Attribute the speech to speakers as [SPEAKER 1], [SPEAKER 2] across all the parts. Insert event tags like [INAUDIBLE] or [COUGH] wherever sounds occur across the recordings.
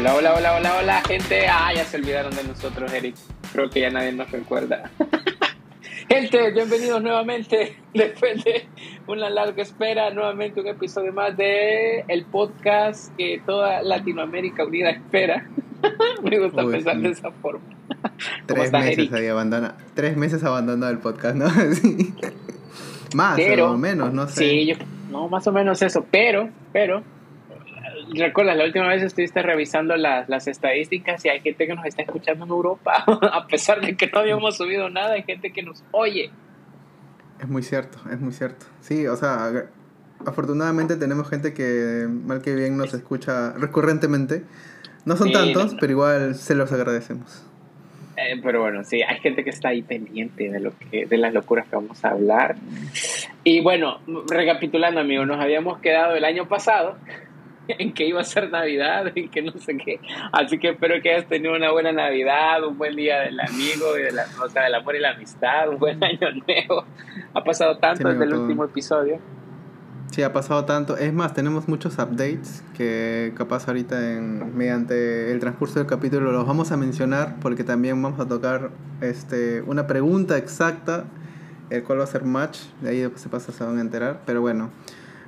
[SPEAKER 1] Hola, hola, hola, hola, hola, gente. Ah, ya se olvidaron de nosotros, Eric. Creo que ya nadie nos recuerda. [LAUGHS] gente, bienvenidos nuevamente. [LAUGHS] Después de una larga espera, nuevamente un episodio más de el podcast que toda Latinoamérica Unida espera. [LAUGHS] Me gusta
[SPEAKER 2] Uy,
[SPEAKER 1] pensar
[SPEAKER 2] sí.
[SPEAKER 1] de esa forma. ¿Cómo
[SPEAKER 2] Tres
[SPEAKER 1] estás,
[SPEAKER 2] meses
[SPEAKER 1] Eric?
[SPEAKER 2] ahí abandona, tres meses abandonado el podcast, ¿no? Sí. Más
[SPEAKER 1] Pero-
[SPEAKER 2] o menos, no sé.
[SPEAKER 1] Sí, yo, no, más o menos eso, pero, pero, recuerdas, la última vez estuviste revisando las, las estadísticas y hay gente que nos está escuchando en Europa, [LAUGHS] a pesar de que no habíamos subido nada, hay gente que nos oye.
[SPEAKER 2] Es muy cierto, es muy cierto. Sí, o sea, afortunadamente tenemos gente que mal que bien nos escucha recurrentemente. No son
[SPEAKER 1] Sí,
[SPEAKER 2] tantos,
[SPEAKER 1] no, no.
[SPEAKER 2] pero igual se los agradecemos.
[SPEAKER 1] Eh, pero bueno, sí, hay gente que está ahí pendiente de lo que, de las locuras que vamos a hablar. Y bueno, recapitulando, amigos, nos habíamos quedado el año pasado [LAUGHS] en que iba a ser Navidad, en que no sé qué. Así que espero que hayas tenido una buena Navidad, un buen día del amigo, y de la, o sea, del amor y la amistad, un buen [LAUGHS] año nuevo. Ha pasado tanto
[SPEAKER 2] Sí,
[SPEAKER 1] desde el
[SPEAKER 2] todo.
[SPEAKER 1] último episodio.
[SPEAKER 2] Sí, ha pasado tanto. Es más, tenemos muchos updates que capaz ahorita en, mediante el transcurso del capítulo los vamos a mencionar porque también vamos a tocar este, una pregunta exacta, el cual va a ser match. De ahí se pasa, se van a enterar. Pero bueno,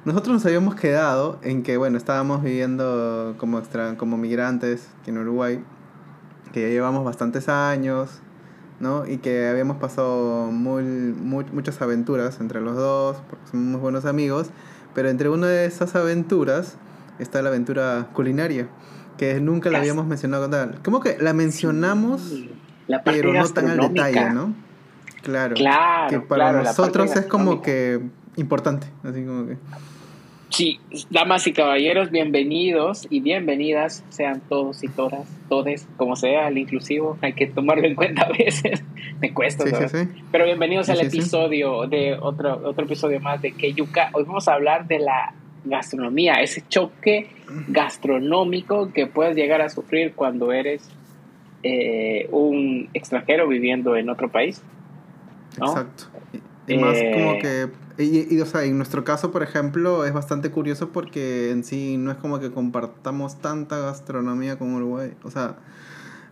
[SPEAKER 2] nosotros nos habíamos quedado en que, bueno, estábamos viviendo como, extra, como migrantes aquí en Uruguay, que ya llevamos bastantes años. ¿no? Y que habíamos pasado muy, muy- muchas aventuras entre los dos, porque somos muy buenos amigos, pero entre una de esas aventuras está la aventura culinaria, que nunca la habíamos mencionado tal. Como que la mencionamos,
[SPEAKER 1] Sí, la parte
[SPEAKER 2] pero no tan al detalle, ¿no? Claro.
[SPEAKER 1] Claro,
[SPEAKER 2] que para
[SPEAKER 1] claro,
[SPEAKER 2] nosotros es como que importante, así como que...
[SPEAKER 1] Sí, damas y caballeros, bienvenidos y bienvenidas sean todos y todas, todes, como sea, el inclusivo, hay que tomarlo en cuenta a veces, [LAUGHS] me cuesta,
[SPEAKER 2] Sí, sí, sí.
[SPEAKER 1] Pero bienvenidos al episodio de otro, otro episodio más de Keyuka. Hoy vamos a hablar de la gastronomía, ese choque gastronómico que puedes llegar a sufrir cuando eres eh, un extranjero viviendo en otro país. ¿no?
[SPEAKER 2] Exacto. Y, más
[SPEAKER 1] Eh,
[SPEAKER 2] como que, y, y, o sea, en nuestro caso, por ejemplo, es bastante curioso porque en sí no es como que compartamos tanta gastronomía con Uruguay. O sea,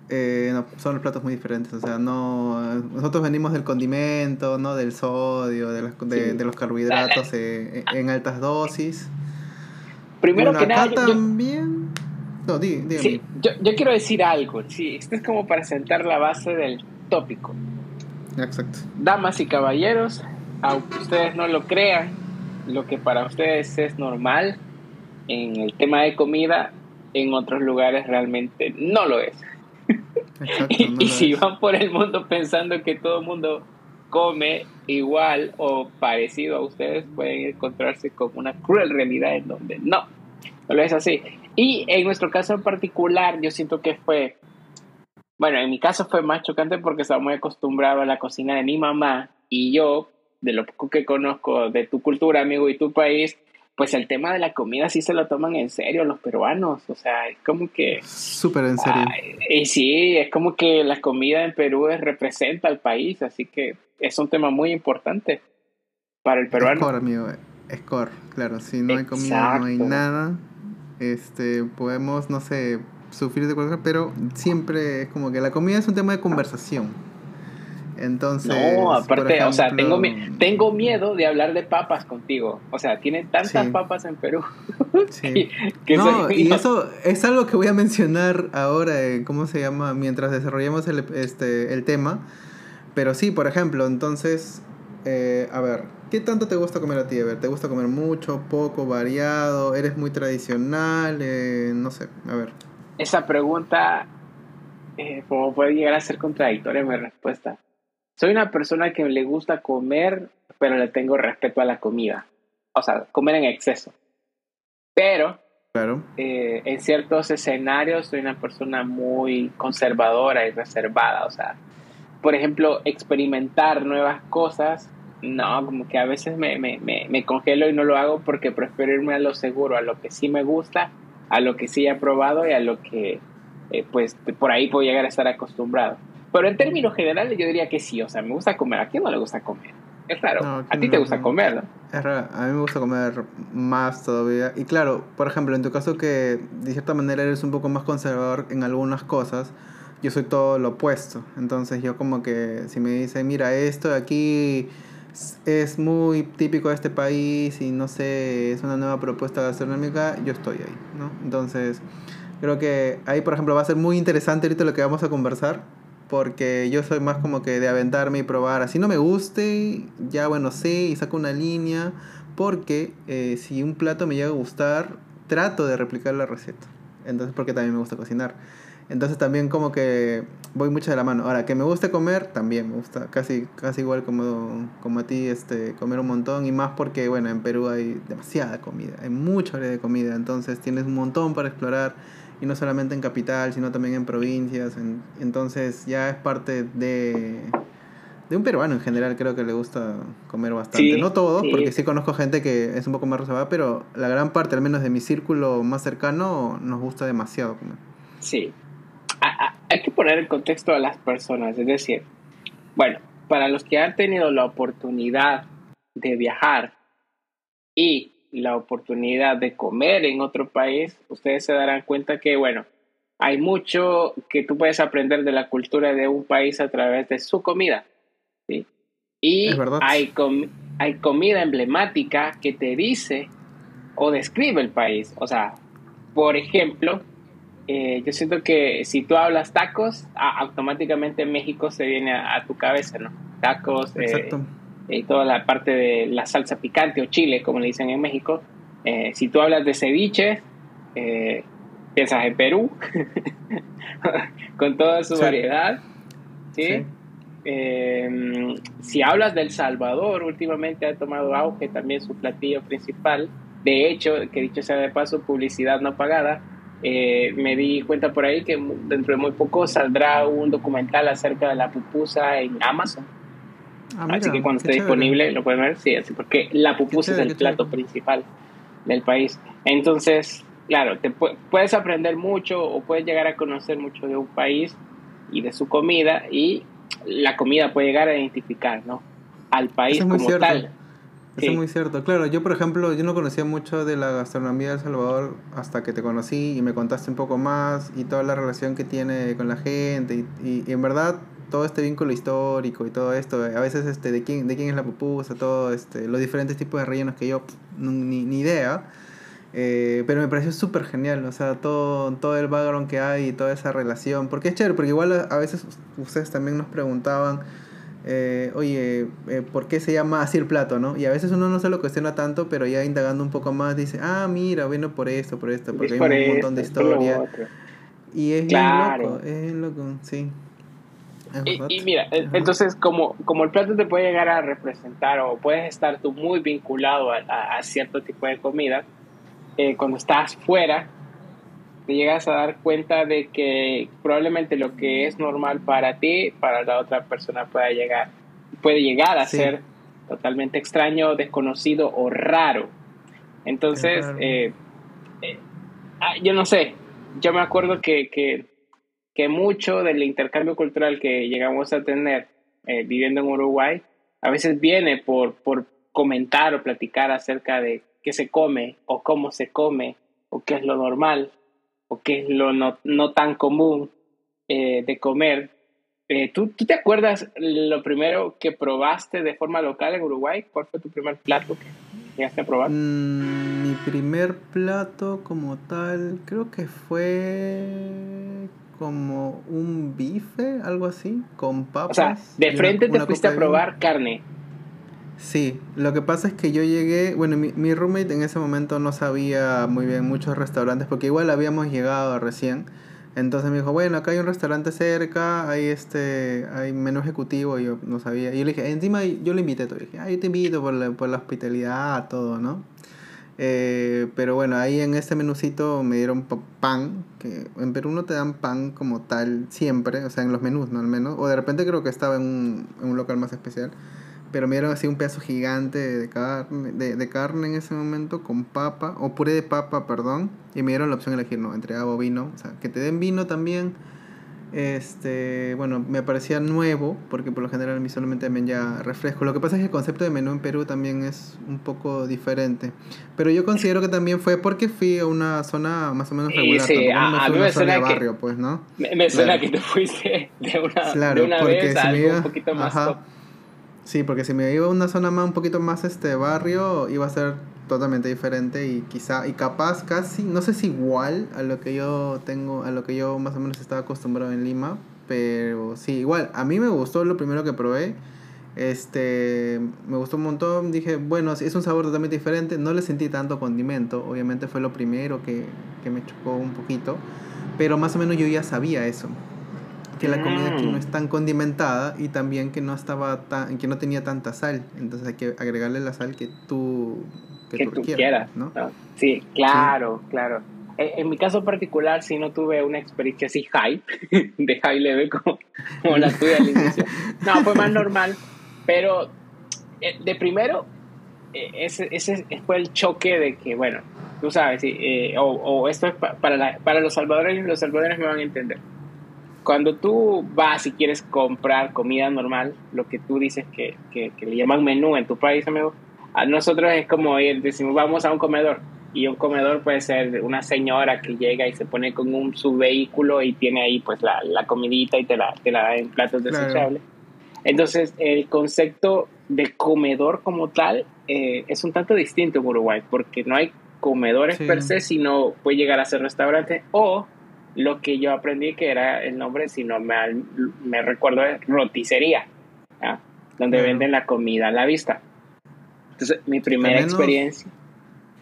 [SPEAKER 2] eh, no, son los platos muy diferentes. O sea, no, nosotros venimos del condimento, ¿no? Del sodio, de, las- de,
[SPEAKER 1] Sí.
[SPEAKER 2] de los carbohidratos eh, en altas dosis.
[SPEAKER 1] Primero
[SPEAKER 2] Bueno,
[SPEAKER 1] que
[SPEAKER 2] acá
[SPEAKER 1] nada, yo- yo-
[SPEAKER 2] también... No, dígame.
[SPEAKER 1] Sí, yo, yo quiero decir algo. Sí, esto es como para sentar la base del tópico.
[SPEAKER 2] Exacto.
[SPEAKER 1] Damas y caballeros, aunque ustedes no lo crean, lo que para ustedes es normal en el tema de comida, en otros lugares realmente no lo es.
[SPEAKER 2] Exacto. [LAUGHS]
[SPEAKER 1] Y,
[SPEAKER 2] no
[SPEAKER 1] y
[SPEAKER 2] lo
[SPEAKER 1] si van por el mundo pensando que todo el mundo come igual o parecido a ustedes, pueden encontrarse con una cruel realidad en donde no, no lo es así. Y en nuestro caso en particular, yo siento que fue, bueno, en mi caso fue más chocante porque estaba muy acostumbrado a la cocina de mi mamá y yo, de lo poco que conozco de tu cultura, amigo, y tu país, pues el tema de la comida sí se lo toman en serio los peruanos, o sea, es como que...
[SPEAKER 2] Súper en serio.
[SPEAKER 1] Y sí, es como que la comida en Perú es- representa al país, así que es un tema muy importante para el peruano.
[SPEAKER 2] Score, amigo. Score, claro. Si no hay comida, no hay nada. Este, podemos, no sé, sufrir de cualquier pero siempre es como que la comida es un tema de conversación. Entonces.
[SPEAKER 1] No, aparte, o sea,
[SPEAKER 2] ejemplo,
[SPEAKER 1] tengo, mi- tengo miedo de hablar de papas contigo. O sea, tienen tantas
[SPEAKER 2] Sí.
[SPEAKER 1] papas en Perú. [LAUGHS]
[SPEAKER 2] Sí.
[SPEAKER 1] que
[SPEAKER 2] No,
[SPEAKER 1] soy-
[SPEAKER 2] y
[SPEAKER 1] no-
[SPEAKER 2] eso es algo que voy a mencionar ahora, en ¿cómo se llama? Mientras desarrollemos el, este, el tema. Pero sí, por ejemplo, entonces, eh, a ver, ¿qué tanto te gusta comer a ti? A ver, ¿te gusta comer mucho, poco, variado? ¿Eres muy tradicional? Eh, no sé, a ver.
[SPEAKER 1] Esa pregunta, eh, como puede llegar a ser contradictoria mi respuesta. Soy una persona que le gusta comer, pero le tengo respeto a la comida. O sea, comer en exceso. Pero
[SPEAKER 2] Claro.
[SPEAKER 1] eh, en ciertos escenarios soy una persona muy conservadora y reservada. O sea, por ejemplo, experimentar nuevas cosas, no, como que a veces me, me, me, me congelo y no lo hago porque prefiero irme a lo seguro, a lo que sí me gusta, a lo que sí he probado y a lo que eh, pues por ahí puedo llegar a estar acostumbrado. Pero en términos generales yo diría que sí, o sea, me gusta comer. ¿A quién no le gusta comer? Es raro. a ti te gusta comer, ¿no?
[SPEAKER 2] Es raro. A mí me gusta comer más todavía. Y claro, por ejemplo, en tu caso que de cierta manera eres un poco más conservador en algunas cosas, yo soy todo lo opuesto. Entonces yo como que si me dice, mira, esto de aquí es muy típico de este país y no sé, es una nueva propuesta gastronómica, yo estoy ahí, ¿no? Entonces, creo que ahí, por ejemplo, va a ser muy interesante ahorita lo que vamos a conversar, porque yo soy más como que de aventarme y probar, así no me guste, ya bueno, sé y saco una línea, porque eh, si un plato me llega a gustar, trato de replicar la receta. Entonces, porque también me gusta cocinar. Entonces también como que voy mucho de la mano. Ahora, que me guste comer, también me gusta. Casi, casi igual como, como a ti, este, comer un montón. Y más porque, bueno, en Perú hay demasiada comida. Hay mucha variedad de comida. Entonces tienes un montón para explorar. Y no solamente en capital, sino también en provincias. entonces ya es parte de, de un peruano en general. Creo que le gusta comer bastante. no todos, porque sí conozco gente que es un poco más reservada. Pero la gran parte, al menos de mi círculo más cercano, nos gusta demasiado comer.
[SPEAKER 1] Sí, hay que poner en contexto a las personas, es decir, bueno, para los que han tenido la oportunidad de viajar y la oportunidad de comer en otro país, ustedes se darán cuenta que, bueno, hay mucho que tú puedes aprender de la cultura de un país a través de su comida. ¿sí? Y hay, hay comida emblemática que te dice o describe el país. O sea, por ejemplo, eh, yo siento que si tú hablas tacos, automáticamente México se viene a, tu cabeza, ¿no? Tacos, eh, y toda la parte de la salsa picante o chile, como le dicen en México. Eh, si tú hablas de ceviche, piensas en Perú, [LAUGHS] con toda su variedad, ¿sí? Em, si hablas del Salvador, últimamente ha tomado auge también su platillo principal. De hecho, que dicho sea de paso, publicidad no pagada, eh, me di cuenta por ahí que dentro de muy poco saldrá un documental acerca de la pupusa en Amazon. Ah, así que cuando esté disponible lo pueden ver, sí, así porque la pupusa es el plato principal del país. Entonces, claro, te puedes aprender mucho o puedes llegar a conocer mucho de un país y de su comida y la comida puede llegar a identificar, ¿no? Al país como tal.
[SPEAKER 2] Eso es muy cierto. Claro, yo por ejemplo, yo no conocía mucho de la gastronomía de El Salvador hasta que te conocí y me contaste un poco más y toda la relación que tiene con la gente y, y, en verdad todo este vínculo histórico y todo esto, a veces este de quién de quién es la pupusa, todo este los diferentes tipos de rellenos que yo ni, ni idea. Eh, pero me pareció súper genial, o sea, todo, todo el background que hay y toda esa relación. Porque es chévere, porque igual a veces ustedes también nos preguntaban eh, oye, eh, ¿por qué se llama así el plato, no? Y a veces uno no se lo cuestiona tanto, pero ya indagando un poco más dice, ah, mira, bueno por esto, por esto, porque hay un montón de historia. Y es loco, es loco, sí.
[SPEAKER 1] Y, mira, entonces como, como el plato te puede llegar a representar o puedes estar tú muy vinculado a, cierto tipo de comida, eh, cuando estás fuera, te llegas a dar cuenta de que probablemente lo que es normal para ti, para la otra persona pueda llegar, puede llegar a ser totalmente extraño, desconocido o raro. Entonces, eh, eh, ah, yo no sé, yo me acuerdo que, que, que, mucho del intercambio cultural que llegamos a tener eh, viviendo en Uruguay, a veces viene por, por comentar o platicar acerca de qué se come o cómo se come o qué es lo normal o qué es lo no, no tan común eh, de comer. Eh, ¿tú, ¿tú, te acuerdas lo primero que probaste de forma local en Uruguay? ¿Cuál fue tu primer plato que llegaste a probar?
[SPEAKER 2] Mm, mi primer plato como tal, creo que fue como un bife, algo así, con papas.
[SPEAKER 1] O sea, de frente te fuiste a probar carne.
[SPEAKER 2] Sí, lo que pasa es que yo llegué, bueno, mi, mi, roommate en ese momento no sabía muy bien muchos restaurantes porque igual habíamos llegado recién. Entonces me dijo, bueno, acá hay un restaurante cerca, hay este, hay menú ejecutivo, y yo no sabía. Y yo le dije, encima yo le invité todo, dije, ah, yo te invito por la, por la hospitalidad, todo, ¿no? Eh, pero bueno, ahí en ese menucito me dieron pan, que en Perú no te dan pan como tal siempre, o sea, en los menús, ¿no? Al menos, o de repente creo que estaba en un, en un local más especial pero me dieron así un pedazo gigante de carne, de, de, carne en ese momento con papa, o puré de papa, perdón, y me dieron la opción de elegir, no, entre agua o vino, o sea, que te den vino también, Este, bueno, me parecía nuevo, porque por lo general a mí solamente me ya refresco. Lo que pasa es que el concepto de menú en Perú también es un poco diferente. Pero yo considero que también fue porque fui a una zona más o menos regular.
[SPEAKER 1] Sí,
[SPEAKER 2] a,
[SPEAKER 1] mí me
[SPEAKER 2] suena barrio, pues, ¿no?
[SPEAKER 1] Me, suena que te fuiste de una, de una vez a algo un poquito más
[SPEAKER 2] Sí, porque si me iba a una zona más un poquito más este barrio, iba a ser totalmente diferente y quizá y capaz casi no sé si igual a lo que yo tengo a lo que yo más o menos estaba acostumbrado en Lima pero sí igual a mí me gustó lo primero que probé este me gustó un montón dije bueno es un sabor totalmente diferente no le sentí tanto condimento obviamente fue lo primero que, que me chocó un poquito pero más o menos yo ya sabía eso que la comida aquí no es tan condimentada y también que no estaba tan que no tenía tanta sal entonces hay que agregarle la sal que tú
[SPEAKER 1] que, tú, quieras, ¿no? Sí, claro, claro. En, mi caso particular, sí no tuve una experiencia así high, [LAUGHS] de high level como, la tuya al inicio. [LAUGHS] No, fue más normal, pero eh, de primero, eh, ese, ese fue el choque de que, bueno, tú sabes, eh, o, o, esto es para, la, para los salvadoreños, los salvadoreños me van a entender. Cuando tú vas y quieres comprar comida normal, lo que tú dices que, que, que le llaman menú en tu país, amigo, a nosotros es como ir, decimos, vamos a un comedor. Y un comedor puede ser una señora que llega y se pone con un, su vehículo y tiene ahí pues la, la comidita y te la, te la da en platos desechables. Entonces, el concepto de comedor como tal eh, es un tanto distinto en Uruguay, porque no hay comedores per se, sino puede llegar a ser restaurante o lo que yo aprendí que era el nombre, si no me, me recuerdo, es roticería, donde venden la comida a la vista. Entonces, mi primera experiencia.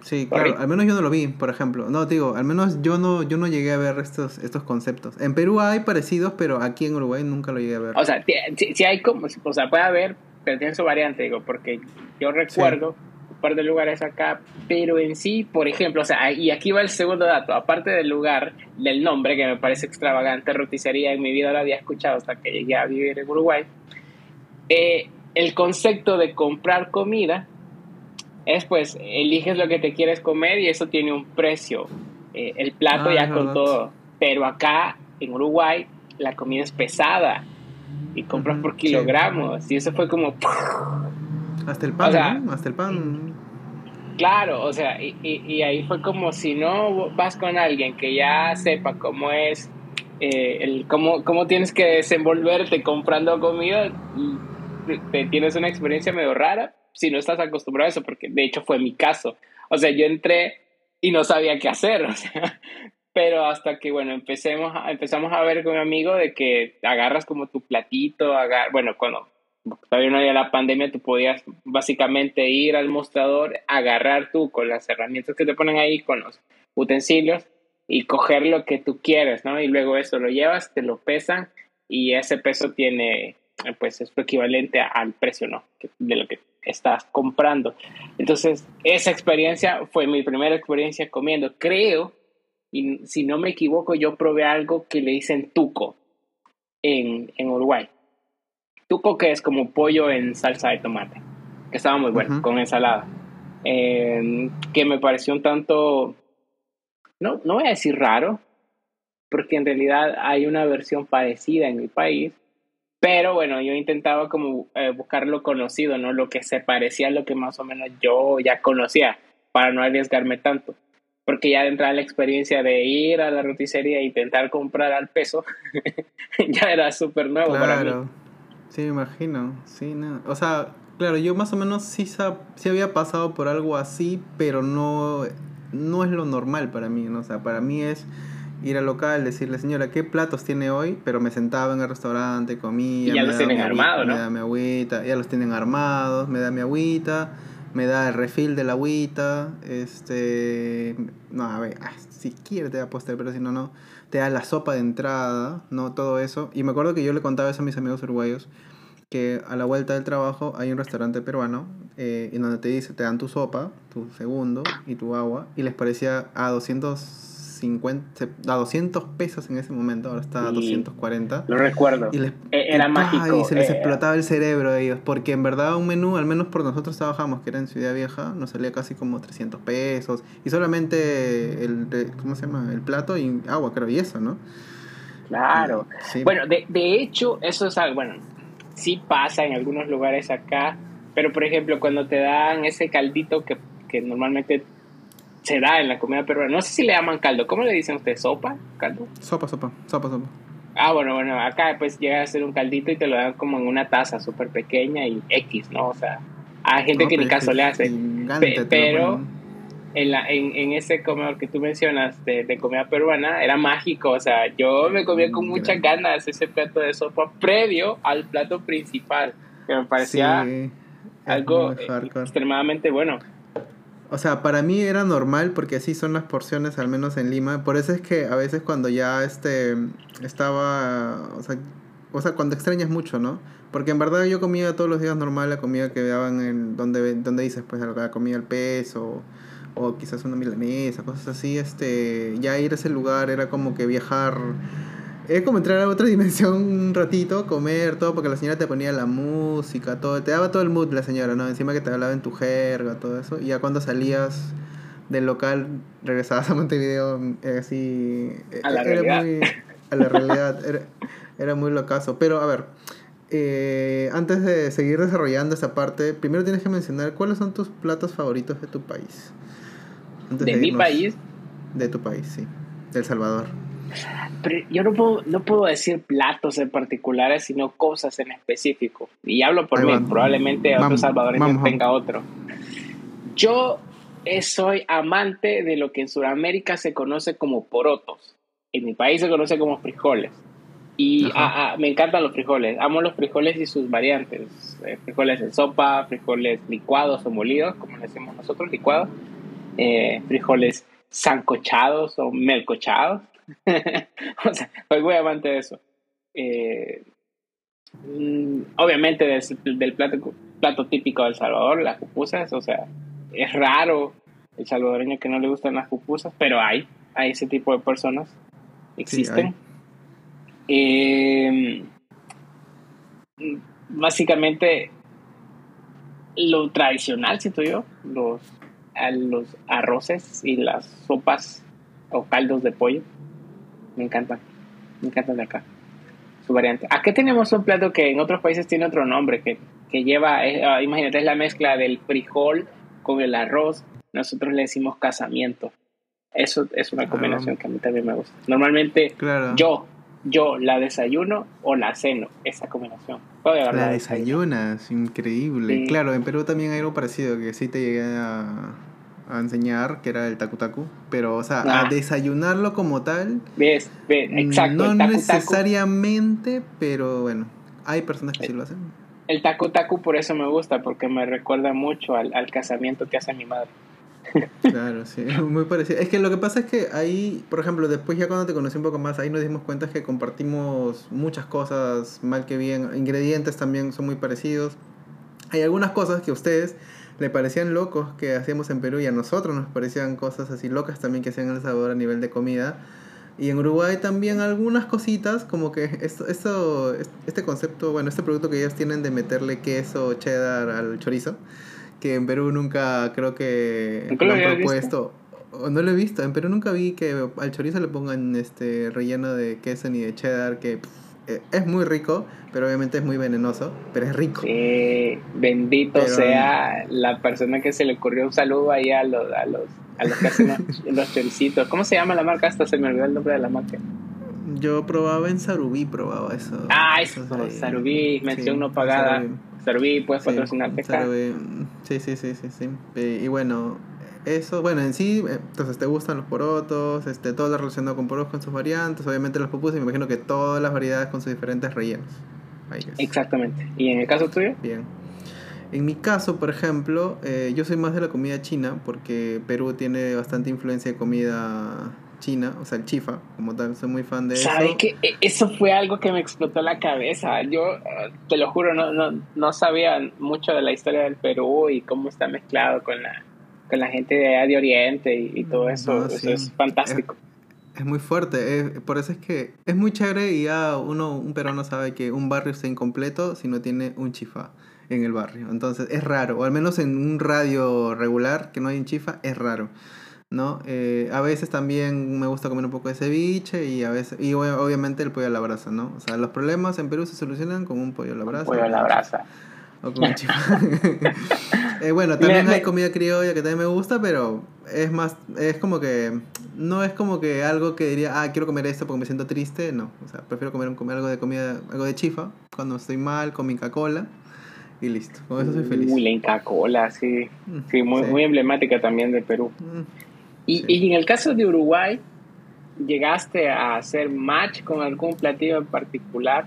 [SPEAKER 2] Sí, claro, al menos yo no lo vi, por ejemplo. No, digo, al menos yo no, yo no llegué a ver estos, estos conceptos. En Perú hay parecidos, pero aquí en Uruguay nunca lo llegué a ver.
[SPEAKER 1] O sea, si, hay como, o sea, puede haber, pero tiene su variante, digo, porque yo recuerdo par de lugares acá, pero en sí, por ejemplo, o sea, y aquí va el segundo dato, aparte del lugar, del nombre, que me parece extravagante, roticería, en mi vida lo había escuchado hasta que llegué a vivir en Uruguay, eh, el concepto de comprar comida es pues eliges lo que te quieres comer y eso tiene un precio. Eh, el plato ah, ya con todo. Pero acá en Uruguay la comida es pesada y compras por kilogramos y eso fue como... [LAUGHS]
[SPEAKER 2] Hasta el pan, Hasta el pan.
[SPEAKER 1] Claro, o sea, y, y, ahí fue como si no vas con alguien que ya sepa cómo es, eh, el, cómo, cómo tienes que desenvolverte comprando comida, te tienes una experiencia medio rara, si no estás acostumbrado a eso, porque de hecho fue mi caso. O sea, yo entré y no sabía qué hacer, [LAUGHS] o sea, pero hasta que, bueno, empecemos empezamos a ver con mi amigo de que agarras como tu platito, agar bueno, cuando todavía no había la pandemia, tú podías básicamente ir al mostrador, agarrar tú con las herramientas que te ponen ahí, con los utensilios, y coger lo que tú quieres, ¿no? Y luego eso lo llevas, te lo pesan y ese peso tiene, pues es equivalente al precio, ¿no? De lo que estás comprando. Entonces, esa experiencia fue mi primera experiencia comiendo. Creo, y si no me equivoco, yo probé algo que le dicen tuco en, en Uruguay. Tuco que es como pollo en salsa de tomate, que estaba muy bueno, con ensalada. Em, que me pareció un tanto, no, no voy a decir raro, porque en realidad hay una versión parecida en mi país, pero bueno, yo intentaba como eh, buscar lo conocido, ¿no? Lo que se parecía a lo que más o menos yo ya conocía, para no arriesgarme tanto. Porque ya de entrar la experiencia de ir a la roticería e intentar comprar al peso, [LAUGHS] ya era súper nuevo para mí.
[SPEAKER 2] Sí, me imagino. Sí, no. O sea, claro, yo más o menos sí, sí había pasado por algo así, pero no, no es lo normal para mí, ¿no? O sea, para mí es ir al local, decirle, señora, ¿qué platos tiene hoy? Pero me sentaba en el restaurante, comía.
[SPEAKER 1] Y ya los tienen armados, ¿no?
[SPEAKER 2] Me da mi agüita, ya los tienen armados, me da mi agüita, me da el refil de la agüita, este. No, a ver, ah, si quiere te da postre, pero si no, no. Te da la sopa de entrada, ¿no? Todo eso. Y me acuerdo que yo le contaba eso a mis amigos uruguayos que a la vuelta del trabajo hay un restaurante peruano eh, en donde te dice, te dan tu sopa, tu segundo y tu agua, y les parecía a 200 50, a 200 pesos en ese momento, ahora está a 240.
[SPEAKER 1] Lo recuerdo.
[SPEAKER 2] Y
[SPEAKER 1] les, e-, era mágico.
[SPEAKER 2] Y se les eh, explotaba el cerebro a ellos, porque en verdad un menú, al menos por nosotros trabajamos, que era en Ciudad Vieja, nos salía casi como 300 pesos. Y solamente el, ¿cómo se llama? El plato y agua, creo, y eso, ¿no?
[SPEAKER 1] Claro. Bueno, de, de hecho, eso es algo, bueno, sí pasa en algunos lugares acá, pero por ejemplo, cuando te dan ese caldito que, que normalmente se da en la comida peruana, no sé si le llaman caldo, ¿cómo le dicen ustedes? ¿Sopa? ¿Caldo?
[SPEAKER 2] Sopa, sopa, sopa, sopa.
[SPEAKER 1] Ah, bueno, bueno, acá pues llega a ser un caldito y te lo dan como en una taza súper pequeña y X, ¿no? O sea, hay gente que ni caso le hace. pero en, la, en, en, ese comedor que tú mencionas de, de, comida peruana era mágico. O sea, yo me comía con muchas ganas ese plato de sopa previo al plato principal, que me parecía algo extremadamente bueno.
[SPEAKER 2] O sea, para mí era normal porque así son las porciones, al menos en Lima. Por eso es que a veces cuando ya este estaba, o sea, o sea, cuando extrañas mucho, ¿no? Porque en verdad yo comía todos los días normal la comida que daban en donde, donde dices, pues la comida al peso o quizás una milanesa, cosas así, este, ya ir a ese lugar era como que viajar, es como entrar a otra [LAUGHS] dimensión un ratito, comer, todo, porque la señora te ponía la música, todo, te daba todo el mood la señora, ¿no? Encima que te hablaba en tu jerga, todo eso, y ya cuando salías del local, regresabas a Montevideo, eh, así,
[SPEAKER 1] a la era realidad.
[SPEAKER 2] muy, a la realidad, [LAUGHS] era, era muy locazo, pero a ver, eh, antes de seguir desarrollando esta parte, primero tienes que mencionar cuáles son tus platos favoritos de tu país.
[SPEAKER 1] ¿De, mi país?
[SPEAKER 2] De tu país, sí. De El Salvador.
[SPEAKER 1] Pero yo no puedo, no puedo decir platos en particulares, sino cosas en específico. Y hablo por mí, probablemente otro salvadoreño tenga otro. Yo soy amante de lo que en Sudamérica se conoce como porotos. En mi país se conoce como frijoles. Y me encantan los frijoles. Amo los frijoles y sus variantes. Eh, frijoles en sopa, frijoles licuados o molidos, como le decimos nosotros, licuados. Eh, frijoles sancochados o melcochados. [LAUGHS] o sea, soy muy amante de eso. Eh, mm, obviamente del, plato, plato típico del Salvador, las pupusas, o sea, es raro el salvadoreño que no le gustan las pupusas, pero hay, hay ese tipo de personas, existen. Eh, básicamente, lo tradicional, siento yo, los, los arroces y las sopas o caldos de pollo, me encantan, me encantan de acá, su variante. Aquí tenemos un plato que en otros países tiene otro nombre, que, que lleva, ah, imagínate, es la mezcla del frijol con el arroz, nosotros le decimos casamiento. Eso es una ah. combinación que a mí también me gusta. Normalmente yo yo la desayuno o la ceno, esa combinación.
[SPEAKER 2] La desayunas, increíble. Claro, en Perú también hay algo parecido que sí te llegué a, enseñar, que era el tacu tacu, pero o sea, a ah. desayunarlo como tal.
[SPEAKER 1] Ves, exacto.
[SPEAKER 2] No necesariamente, pero bueno, hay personas que sí lo hacen.
[SPEAKER 1] El tacu tacu por eso me gusta, porque me recuerda mucho al, al casamiento que hace mi madre. [LAUGHS]
[SPEAKER 2] Claro, sí, [LAUGHS] muy parecido. Es que lo que pasa es que ahí, por ejemplo, después ya cuando te conocí un poco más, ahí nos dimos cuenta que compartimos muchas cosas, mal que bien. Ingredientes también son muy parecidos. Hay algunas cosas que a ustedes le parecían locos que hacíamos en Perú y a nosotros nos parecían cosas así locas también que hacían el sabor a nivel de comida. Y en Uruguay también algunas cositas, como que esto, esto, este concepto, bueno, este producto que ellos tienen de meterle queso cheddar al chorizo que en Perú nunca creo que
[SPEAKER 1] lo, han propuesto.
[SPEAKER 2] O no lo he visto, en Perú nunca vi que al chorizo le pongan este relleno de queso ni de cheddar, que es muy rico, pero obviamente es muy venenoso, pero es rico.
[SPEAKER 1] Sí, bendito sea la persona que se le ocurrió un saludo ahí a los, a los, a los que hacen los [LAUGHS] choricitos. ¿Cómo se llama la marca? Hasta se me olvidó el nombre de la marca.
[SPEAKER 2] Yo probaba en Sarubí, probaba eso.
[SPEAKER 1] Ah, eso, Sarubí, mención no pagada. Sarubí, puedes sí, patrocinarte
[SPEAKER 2] Sí, sí, sí, sí, sí. Y bueno, eso, bueno, en sí, eh, entonces te gustan los porotos, este, todo lo relacionado con porotos con sus variantes, obviamente los pupusas, me imagino que todas las variedades con sus diferentes rellenos.
[SPEAKER 1] Exactamente. ¿Y en el caso tuyo?
[SPEAKER 2] Bien. En mi caso, por ejemplo, eh, yo soy más de la comida china porque Perú tiene bastante influencia de comida china, o sea, el chifa, como tal, soy muy fan de eso.
[SPEAKER 1] ¿Sabes que Eso fue algo que me explotó la cabeza. Yo, te lo juro, no, no, no sabía mucho de la historia del Perú y cómo está mezclado con la, con la gente de, de Oriente y, todo eso. eso es fantástico.
[SPEAKER 2] Es, muy fuerte, por eso es que es muy chévere y ya uno, un peruano sabe que un barrio está incompleto si no tiene un chifa en el barrio. Entonces es raro, o al menos en un radio regular que no hay un chifa, es raro. ¿no? Eh, a veces también me gusta comer un poco de ceviche y a veces y obviamente el pollo a la brasa, ¿no? O sea, los problemas en Perú se solucionan con un pollo a la brasa.
[SPEAKER 1] pollo a la brasa.
[SPEAKER 2] O con [LAUGHS] [LAUGHS] eh, bueno, también hay comida criolla que también me gusta, pero es más, es como que, no es como que algo que diría, ah, quiero comer esto porque me siento triste, no. O sea, prefiero comer, comer algo de comida, algo de chifa, cuando estoy mal, con mi Coca-Cola y listo. Con eso soy feliz.
[SPEAKER 1] Muy la Inca Cola, sí. Mm, sí, muy, muy emblemática también de Perú. Mm. Y, y, en el caso de Uruguay, ¿llegaste a hacer match con algún platillo en particular?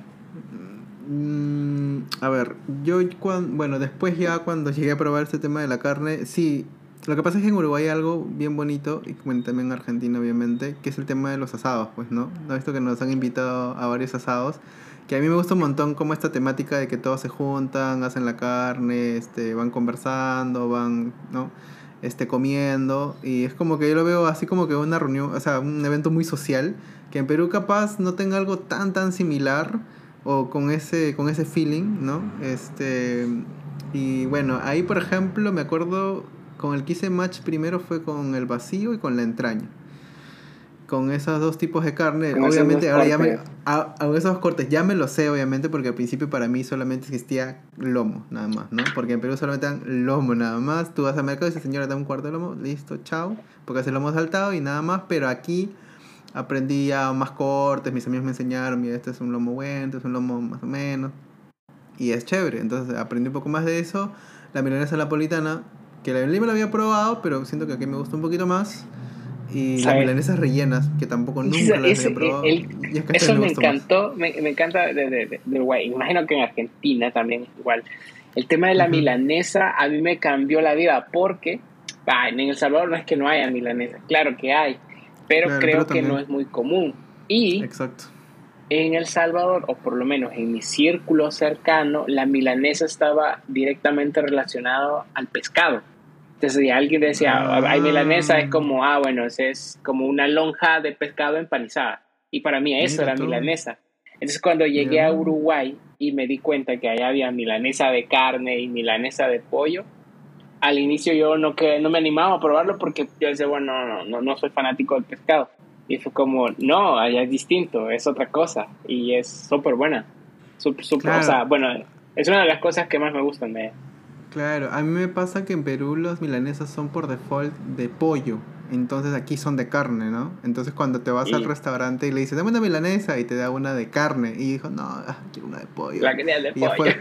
[SPEAKER 2] Mm, a ver, yo cuando, bueno, después ya cuando llegué a probar este tema de la carne, sí, lo que pasa es que en Uruguay hay algo bien bonito, y también en Argentina obviamente, que es el tema de los asados, pues, ¿no? ¿No visto que nos han invitado a varios asados? Que a mí me gusta un montón como esta temática de que todos se juntan, hacen la carne, este, van conversando, van, ¿no? este, comiendo. Y es como que yo lo veo así como que una reunión, o sea, un evento muy social, que en Perú capaz no tenga algo tan, tan similar o con ese, con ese feeling, ¿no? Este, y bueno, ahí por ejemplo me acuerdo con el que hice match primero fue con el vacío y con la entraña con esos dos tipos de carne. obviamente, ahora ya me. A, esos cortes ya me lo sé, obviamente, porque al principio para mí solamente existía lomo, nada más, ¿no? Porque en Perú solamente dan lomo, nada más. Tú vas al mercado y dices, señora, da un cuarto de lomo, listo, chao. Porque hace lomo saltado y nada más. Pero aquí aprendí ya más cortes, mis amigos me enseñaron, mira, este es un lomo bueno, este es un lomo más o menos. Y es chévere. Entonces aprendí un poco más de eso. La milanesa napolitana, que la Lima la había probado, pero siento que aquí me gusta un poquito más. Y las milanesas rellenas, que tampoco nunca las había probado.
[SPEAKER 1] eso me, encantó, me, me, encanta de, de, de, Imagino que en Argentina también igual. El tema de la milanesa a mí me cambió la vida porque en El Salvador no es que no haya milanesa, claro que hay, pero creo que no es muy común. Y
[SPEAKER 2] Exacto.
[SPEAKER 1] en El Salvador, o por lo menos en mi círculo cercano, la milanesa estaba directamente relacionado al pescado. Entonces, si alguien decía, ah. hay milanesa, es como, ah, bueno, es como una lonja de pescado empanizada. Y para mí eso era milanesa. Entonces, cuando llegué a Uruguay y me di cuenta que allá había milanesa de carne y milanesa de pollo, al inicio yo no, que, no me animaba a probarlo porque yo decía, bueno, no, no, no soy fanático del pescado. Y fue como, no, allá es distinto, es otra cosa. Y es súper buena. Super, super, O sea, bueno, es una de las cosas que más me gustan de,
[SPEAKER 2] Claro, a mí me pasa que en Perú los milanesas son por default de pollo. Entonces aquí son de carne, ¿no? Entonces cuando te vas al restaurante y le dices, dame una milanesa y te da una de carne. Y dijo, no, ah, quiero una de pollo.
[SPEAKER 1] La que de
[SPEAKER 2] pollo.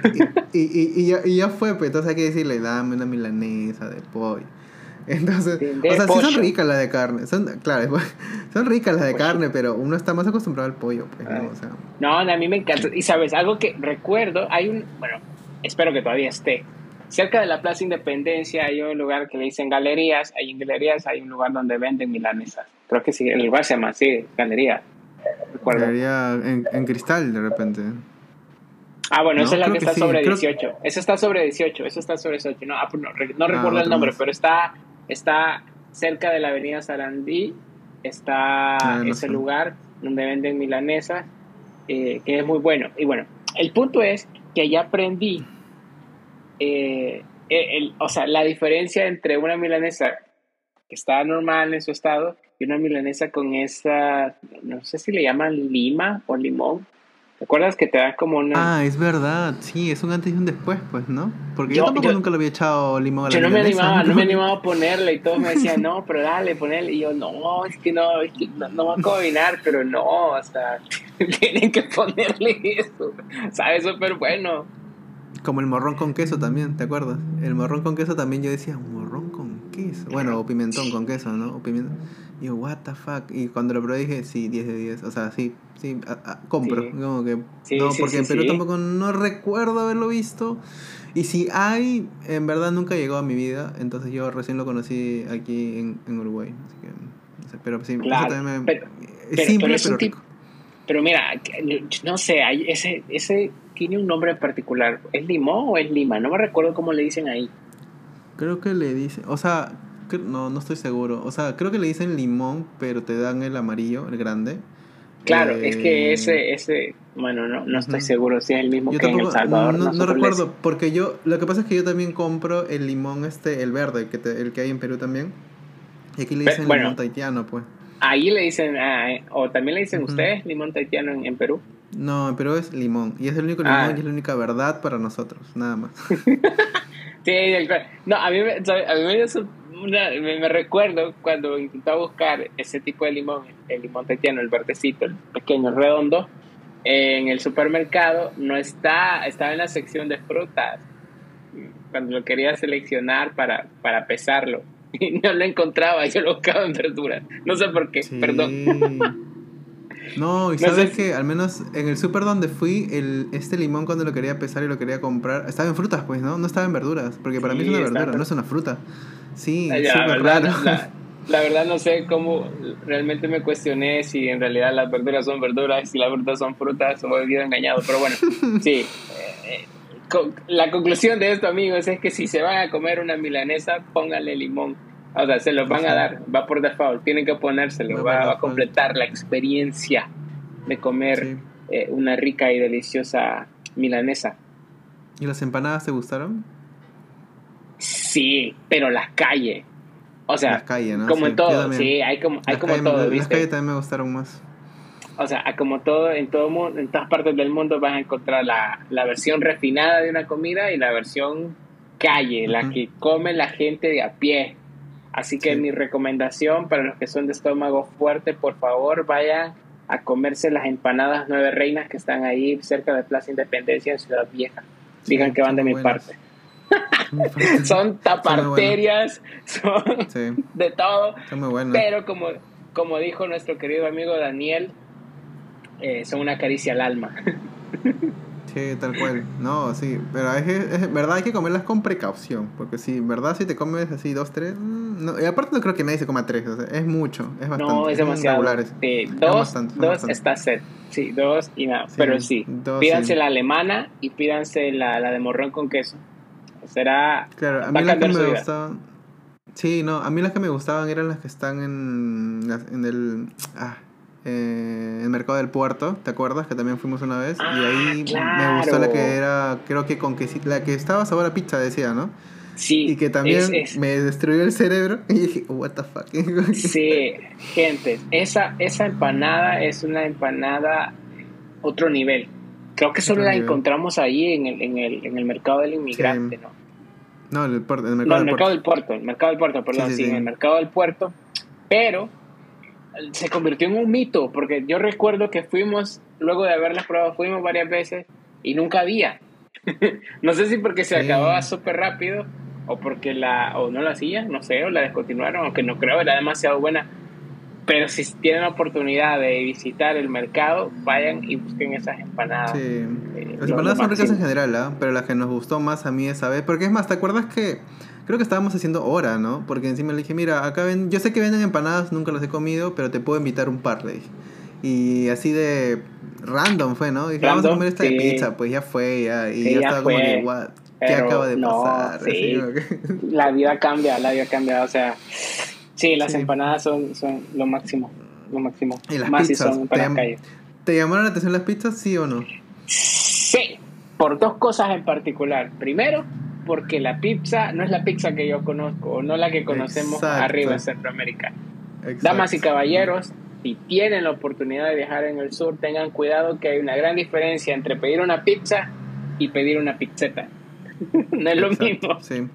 [SPEAKER 2] y, y, y, ya, y, ya, fue, pues entonces hay que decirle, dame una milanesa de pollo. [LAUGHS] Entonces, o sea, sí son ricas las de carne. Son, claro, [LAUGHS] son ricas las de carne, pero uno está más acostumbrado al pollo, pues, ¿no? O sea,
[SPEAKER 1] no, a mí me encanta. Y sabes, algo que recuerdo, hay un, bueno, espero que todavía esté Cerca de la Plaza Independencia hay un lugar que le dicen galerías. Ahí en galerías hay un lugar donde venden milanesas. Creo que sí, el lugar se llama así, galería.
[SPEAKER 2] Galería en, cristal, de repente.
[SPEAKER 1] Ah, bueno, esa es la que está sobre 18. Esa está sobre 18, eso está sobre 18. No, ah, pues no, no recuerdo ah, el nombre, pero está, está cerca de la avenida Sarandí. Está ah, ese lugar donde venden milanesas, eh, que es muy bueno. Y bueno, el punto es que allá aprendí eh, el, o sea, la diferencia entre una milanesa que está normal en su estado y una milanesa con esa, no sé si le llaman lima o limón. ¿Te acuerdas que te da como una...
[SPEAKER 2] Ah, es verdad, sí, es un antes y un después, pues, ¿no? Porque yo, tampoco nunca le había echado limón a la
[SPEAKER 1] Yo
[SPEAKER 2] no
[SPEAKER 1] me animaba, no me animaba a [LAUGHS] ponerle y todos me decían, no, pero dale, ponele. Y yo, no, es que no, es que no, no va a combinar, pero no, hasta [LAUGHS] tienen que ponerle eso. Sabe súper bueno.
[SPEAKER 2] Como el morrón con queso también, ¿te acuerdas? El morrón con queso también yo decía, morrón con queso. Bueno, o pimentón con queso, ¿no? O pimiento. Y yo, what the fuck. Y cuando lo probé dije, sí, 10 de 10. O sea, sí, sí, compro. Como que, no, porque en Perú tampoco no recuerdo haberlo visto. Y si hay, en verdad nunca llegó a mi vida. Entonces yo recién lo conocí aquí en, en Uruguay. Así que, no sé, pero sí,
[SPEAKER 1] claro, eso también me, es simple, pero, rico. Pero mira, no sé, hay ese, ese tiene un nombre en particular. ¿Es limón o es lima? No me recuerdo cómo le dicen ahí.
[SPEAKER 2] Creo que le dicen, o sea, no, no estoy seguro. O sea, creo que le dicen limón, pero te dan el amarillo, el grande.
[SPEAKER 1] Claro, es que eh, ese, ese, bueno, no, no estoy seguro si es el mismo que en El Salvador.
[SPEAKER 2] No, no, recuerdo, porque yo, lo que pasa es que yo también compro el limón este, el verde, el que, el que hay en Perú también. Y aquí le dicen
[SPEAKER 1] bueno.
[SPEAKER 2] limón tahitiano, pues.
[SPEAKER 1] Ahí le dicen, ah, eh, o también le dicen ustedes limón tahitiano en, en Perú.
[SPEAKER 2] No, pero es limón. Y es el único limón
[SPEAKER 1] Ah.
[SPEAKER 2] y es la única verdad para nosotros, nada más. [LAUGHS]
[SPEAKER 1] Sí, no, a mí, a mí me, una- me, me recuerdo cuando intentaba buscar ese tipo de limón, el limón tahitiano, el verdecito, el pequeño, el redondo, en el supermercado, no está, estaba en la sección de frutas, cuando lo quería seleccionar para, para pesarlo. [LAUGHS] Y no lo encontraba, yo lo buscaba en verduras. No sé por qué,
[SPEAKER 2] Sí.
[SPEAKER 1] perdón. [LAUGHS]
[SPEAKER 2] No, y
[SPEAKER 1] No
[SPEAKER 2] sabes
[SPEAKER 1] sé
[SPEAKER 2] que al menos en el súper donde fui, el, este limón cuando lo quería pesar y lo quería comprar, estaba en frutas, pues, ¿no? No estaba en verduras, porque para mí es una verdura, no es una fruta. Sí,
[SPEAKER 1] La
[SPEAKER 2] súper
[SPEAKER 1] verdad,
[SPEAKER 2] raro.
[SPEAKER 1] la, [LAUGHS] la verdad no sé cómo realmente me cuestioné si en realidad las verduras son verduras, si las frutas son frutas, o he vivido engañado, pero bueno, [LAUGHS] sí. eh, eh, la conclusión de esto, amigos, es que si se van a comer una milanesa, pónganle limón. O sea, se los van a dar, va por default, tienen que ponérselo,
[SPEAKER 2] Va
[SPEAKER 1] va, a completar la experiencia de comer
[SPEAKER 2] Sí.
[SPEAKER 1] eh, una rica y deliciosa milanesa.
[SPEAKER 2] ¿Y las empanadas te gustaron?
[SPEAKER 1] Sí, pero las calles. O sea,
[SPEAKER 2] las calles, ¿no?
[SPEAKER 1] como
[SPEAKER 2] Sí,
[SPEAKER 1] en todo, sí, hay como, hay
[SPEAKER 2] Las
[SPEAKER 1] como todo,
[SPEAKER 2] Las
[SPEAKER 1] ¿viste?
[SPEAKER 2] calles también me gustaron más.
[SPEAKER 1] O sea, como todo, en todo mundo, en todas partes del mundo vas a encontrar la, la versión refinada de una comida y la versión calle, la que come la gente de a pie. Así que
[SPEAKER 2] Sí.
[SPEAKER 1] mi recomendación para los que son de estómago fuerte, por favor, vayan a comerse las empanadas Nueve Reinas que están ahí cerca de Plaza Independencia en Ciudad Vieja.
[SPEAKER 2] Sí,
[SPEAKER 1] Digan que van de mi
[SPEAKER 2] buenas.
[SPEAKER 1] parte. Son [LAUGHS] taparterias, son
[SPEAKER 2] Sí,
[SPEAKER 1] de todo.
[SPEAKER 2] son muy buenas.
[SPEAKER 1] Pero como, como dijo nuestro querido amigo Daniel, eh, son una caricia al alma. [LAUGHS]
[SPEAKER 2] Sí, tal cual. No, sí, pero es, es verdad hay que comerlas con precaución, porque si, verdad, si te comes así dos, tres, mm, no, y aparte no creo que nadie se coma tres, o sea, es mucho, es bastante.
[SPEAKER 1] no, es demasiado. Sí, dos,
[SPEAKER 2] bastante,
[SPEAKER 1] dos
[SPEAKER 2] bastante.
[SPEAKER 1] está set. Sí, dos y nada.
[SPEAKER 2] Sí,
[SPEAKER 1] Pero sí,
[SPEAKER 2] dos,
[SPEAKER 1] pídanse
[SPEAKER 2] sí.
[SPEAKER 1] la alemana y pídanse la, la de morrón con queso. Será.
[SPEAKER 2] Claro, a mí
[SPEAKER 1] a
[SPEAKER 2] las que me
[SPEAKER 1] vida.
[SPEAKER 2] gustaban. Sí, no, a mí las que me gustaban eran las que están en, en el. Ah, eh, el mercado del puerto, ¿te acuerdas? Que también fuimos una vez.
[SPEAKER 1] Ah,
[SPEAKER 2] y ahí
[SPEAKER 1] claro.
[SPEAKER 2] me gustó la que era, creo que con quesito, la que estaba sabor a pizza, decía, ¿no?
[SPEAKER 1] Sí,
[SPEAKER 2] Y que también
[SPEAKER 1] es- es-
[SPEAKER 2] me destruyó el cerebro. [LAUGHS] Y dije, what the fuck. [LAUGHS]
[SPEAKER 1] Sí, gente, esa, esa empanada es una empanada otro nivel. Creo que solo
[SPEAKER 2] Otro
[SPEAKER 1] la
[SPEAKER 2] nivel.
[SPEAKER 1] encontramos ahí en el, en el, en el mercado del inmigrante, ¿no?
[SPEAKER 2] No, el, puerto, el
[SPEAKER 1] No,
[SPEAKER 2] mercado
[SPEAKER 1] el
[SPEAKER 2] del
[SPEAKER 1] mercado
[SPEAKER 2] puerto.
[SPEAKER 1] del puerto, el mercado del puerto, perdón,
[SPEAKER 2] Sí,
[SPEAKER 1] sí,
[SPEAKER 2] sí, sí.
[SPEAKER 1] en el mercado del puerto, pero se convirtió en un mito, porque yo recuerdo que fuimos, luego de haberlas probado, fuimos varias veces y nunca había. [LAUGHS] no sé si porque se
[SPEAKER 2] Sí.
[SPEAKER 1] acababa súper rápido o porque la, o no la hacían, no sé, o la descontinuaron, aunque no creo, era demasiado buena. Pero si tienen la oportunidad de visitar el mercado, vayan y busquen esas empanadas.
[SPEAKER 2] Sí.
[SPEAKER 1] Eh,
[SPEAKER 2] Las empanadas son ricas en general, ¿ah? Pero la que nos gustó más a mí esa vez. Porque es más, ¿te acuerdas que.? Creo que estábamos haciendo hora, ¿no? Porque encima le dije, mira, acá ven. Yo sé que venden empanadas, nunca las he comido, pero te puedo invitar un par, le dije. Y así de. Random fue, ¿no? Dije, vamos a comer esta de pizza, pues ya fue, ya. Y
[SPEAKER 1] Sí,
[SPEAKER 2] yo
[SPEAKER 1] ya
[SPEAKER 2] estaba
[SPEAKER 1] fue.
[SPEAKER 2] como que, what? ¿Qué acaba de
[SPEAKER 1] no,
[SPEAKER 2] pasar? [LAUGHS]
[SPEAKER 1] Sí. la vida cambia, la vida cambia, o sea, sí, las
[SPEAKER 2] Sí.
[SPEAKER 1] empanadas son, son lo máximo, lo máximo.
[SPEAKER 2] Y las
[SPEAKER 1] Más si
[SPEAKER 2] pizzas,
[SPEAKER 1] son para
[SPEAKER 2] te
[SPEAKER 1] calle.
[SPEAKER 2] ¿Te llamaron la atención las pizzas, sí o no?
[SPEAKER 1] Sí, por dos cosas en particular. Primero, porque la pizza no es la pizza que yo conozco, o no la que conocemos
[SPEAKER 2] Exacto.
[SPEAKER 1] arriba en Centroamérica.
[SPEAKER 2] Exacto.
[SPEAKER 1] Damas y caballeros, si tienen la oportunidad de viajar en el sur, tengan cuidado que hay una gran diferencia entre pedir una pizza y pedir una pizzeta. [LAUGHS] no es lo mismo.
[SPEAKER 2] Sí.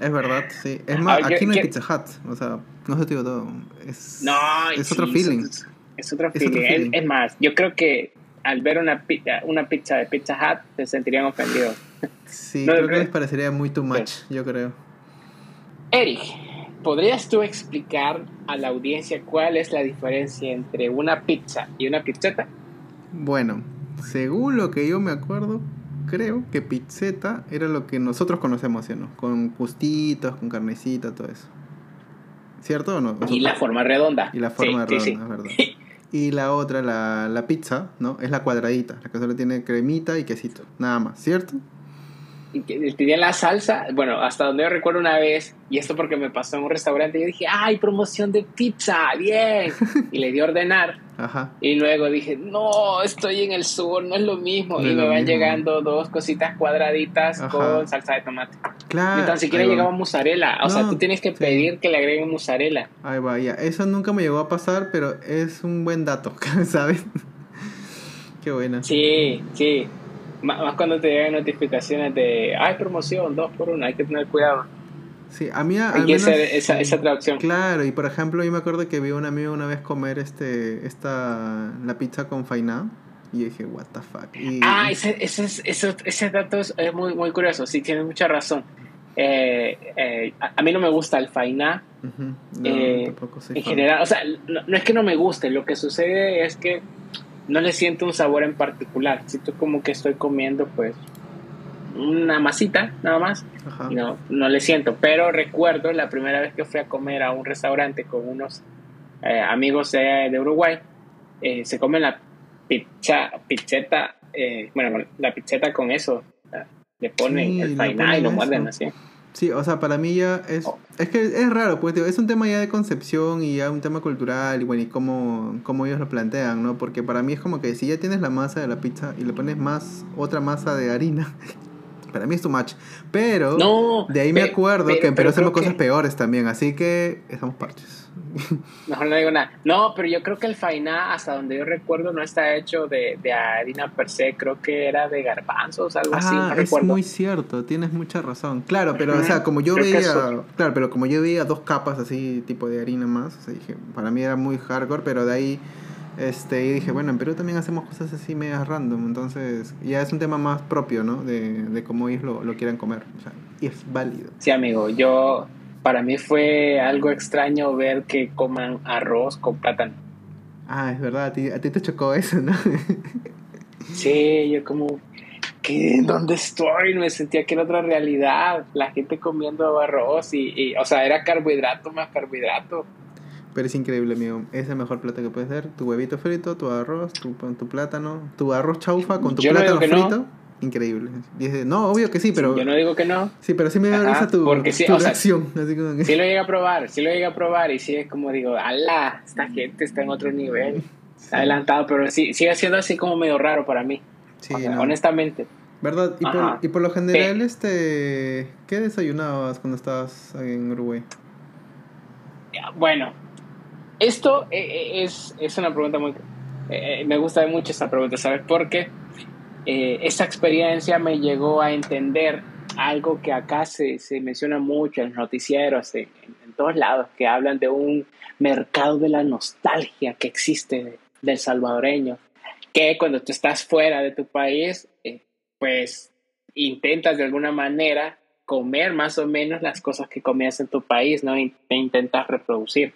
[SPEAKER 2] Es verdad, sí. Es más,
[SPEAKER 1] Ah, yo-
[SPEAKER 2] aquí no hay Pizza Hut. O sea, no se te digo todo. Es,
[SPEAKER 1] No,
[SPEAKER 2] es
[SPEAKER 1] sí,
[SPEAKER 2] otro feeling.
[SPEAKER 1] Es, es otro feeling. Es- más, yo creo que al ver una pizza, una pizza de Pizza Hut se sentirían ofendidos.
[SPEAKER 2] Sí, [LAUGHS]
[SPEAKER 1] No,
[SPEAKER 2] creo que les parecería muy too much, yo creo.
[SPEAKER 1] Eric, ¿podrías tú explicar a la audiencia cuál es la diferencia entre una pizza y una pizzeta?
[SPEAKER 2] Bueno, según lo que yo me acuerdo, creo que pizzeta era lo que nosotros conocemos, ¿sí no? Con gustitos, con carnecita, todo eso. ¿Cierto o no?
[SPEAKER 1] Y la forma redonda.
[SPEAKER 2] y la forma
[SPEAKER 1] Sí,
[SPEAKER 2] redonda,
[SPEAKER 1] sí,
[SPEAKER 2] es verdad. [LAUGHS] Y la otra, la, la pizza, ¿no? Es la cuadradita, la que solo tiene cremita y quesito, nada más, ¿cierto?
[SPEAKER 1] Pedían la salsa, bueno, hasta donde yo recuerdo una vez, y esto porque me pasó en un restaurante, yo dije, ¡ay, promoción de pizza! ¡Bien! [LAUGHS] Y le di a ordenar.
[SPEAKER 2] Ajá.
[SPEAKER 1] Y luego dije, no, estoy en el sur, no es lo mismo.
[SPEAKER 2] No
[SPEAKER 1] y me van
[SPEAKER 2] mismo.
[SPEAKER 1] llegando dos cositas cuadraditas
[SPEAKER 2] Ajá.
[SPEAKER 1] con salsa de tomate.
[SPEAKER 2] Claro.
[SPEAKER 1] Ni tan siquiera llegaba mozzarella. O sea,
[SPEAKER 2] No,
[SPEAKER 1] tú tienes que
[SPEAKER 2] sí.
[SPEAKER 1] pedir que le agreguen mozzarella.
[SPEAKER 2] Ahí va, ya. Eso nunca me llegó a pasar, pero es un buen dato, [LAUGHS] ¿sabes? Qué buena.
[SPEAKER 1] Sí, sí. Má- Más cuando te llegan notificaciones de, hay promoción, dos por uno, hay que tener cuidado.
[SPEAKER 2] Sí, a mí a- al menos,
[SPEAKER 1] esa,
[SPEAKER 2] sí.
[SPEAKER 1] esa traducción.
[SPEAKER 2] Claro, y por ejemplo, yo me acuerdo que vi a un amigo una vez comer este esta la pizza con fainá y dije, "What the fuck." Y,
[SPEAKER 1] Ah, ese, ese, es- ese, ese dato es es muy, muy curioso, sí, tienes mucha razón. Eh, eh, a, a mí no me gusta el fainá
[SPEAKER 2] Ujú, no,
[SPEAKER 1] eh, en
[SPEAKER 2] fan.
[SPEAKER 1] general. O sea, no, no es que no me guste, lo que sucede es que no le siento un sabor en particular. Siento como que estoy comiendo, pues, una masita, nada más.
[SPEAKER 2] Ajá.
[SPEAKER 1] no, no le siento. Pero recuerdo la primera vez que fui a comer a un restaurante con unos eh, amigos de, de Uruguay, eh, se come la pizza, pizzeta, eh, bueno, la pizzeta con eso. Le ponen
[SPEAKER 2] Sí,
[SPEAKER 1] el fainá y lo muerden así.
[SPEAKER 2] Sí, o sea, para mí ya es
[SPEAKER 1] Oh.
[SPEAKER 2] es que es raro, pues tío, es un tema ya de concepción y ya un tema cultural y bueno, y cómo, cómo ellos lo plantean, ¿no? Porque para mí es como que si ya tienes la masa de la pizza y le pones más otra masa de harina, [LAUGHS] para mí es too much. Pero
[SPEAKER 1] No,
[SPEAKER 2] de ahí me acuerdo que en Perú
[SPEAKER 1] pero
[SPEAKER 2] hacemos cosas
[SPEAKER 1] que-
[SPEAKER 2] peores también, así que estamos parches. [LAUGHS]
[SPEAKER 1] Mejor no digo nada. No, pero yo creo que el fainá, hasta donde yo recuerdo, no está hecho de, de harina per se. Creo que era de garbanzos, algo así. No
[SPEAKER 2] Ah, es
[SPEAKER 1] recuerdo.
[SPEAKER 2] muy cierto, tienes mucha razón. Claro, pero o sea, como yo
[SPEAKER 1] creo
[SPEAKER 2] veía, claro, pero como yo veía dos capas así, tipo de harina más, o sea, dije, para mí era muy hardcore, pero de ahí, este, y dije, bueno, en Perú también hacemos cosas así medias random, entonces ya es un tema más propio, ¿no? De, de cómo ellos lo, lo quieran comer, o sea, y es válido.
[SPEAKER 1] Sí, amigo, yo para mí fue algo extraño ver que coman arroz con plátano.
[SPEAKER 2] Ah, es verdad, a ti, a ti te chocó eso, ¿no? [LAUGHS]
[SPEAKER 1] Sí, yo como, ¿qué? ¿Dónde estoy? Me sentía que era otra realidad. La gente comiendo arroz y, y, o sea, era carbohidrato más carbohidrato.
[SPEAKER 2] Pero es increíble, amigo. Es el mejor plato que puedes hacer. Tu huevito frito, tu arroz, tu, tu plátano, tu arroz chaufa con tu
[SPEAKER 1] Yo
[SPEAKER 2] plátano
[SPEAKER 1] no.
[SPEAKER 2] Increíble. Dice, no, obvio que sí, pero...
[SPEAKER 1] Yo no digo que no.
[SPEAKER 2] Sí, pero sí me da risa tu,
[SPEAKER 1] porque sí,
[SPEAKER 2] tu
[SPEAKER 1] o sea,
[SPEAKER 2] reacción. así como que-
[SPEAKER 1] Sí lo llegué a probar, sí lo llegué a probar y sí es como digo, ala, esta gente está en otro nivel. Está adelantado, pero sí, sigue siendo así como medio raro para mí.
[SPEAKER 2] Sí,
[SPEAKER 1] O sea,
[SPEAKER 2] no.
[SPEAKER 1] Honestamente.
[SPEAKER 2] ¿Verdad? Y por,
[SPEAKER 1] Ajá.
[SPEAKER 2] y por lo general, este... ¿Qué desayunabas cuando estabas en Uruguay?
[SPEAKER 1] Bueno, esto eh, eh, es, es una pregunta muy... eh, me gusta mucho esta pregunta, ¿sabes por qué? Eh, esta experiencia me llegó a entender algo que acá se, se menciona mucho en noticieros, en, todos lados, que hablan de un mercado de la nostalgia que existe de- del salvadoreño, que cuando tú estás fuera de tu país, eh, pues intentas de alguna manera comer más o menos las cosas que comías en tu país, ¿no? Y te intentas reproducir.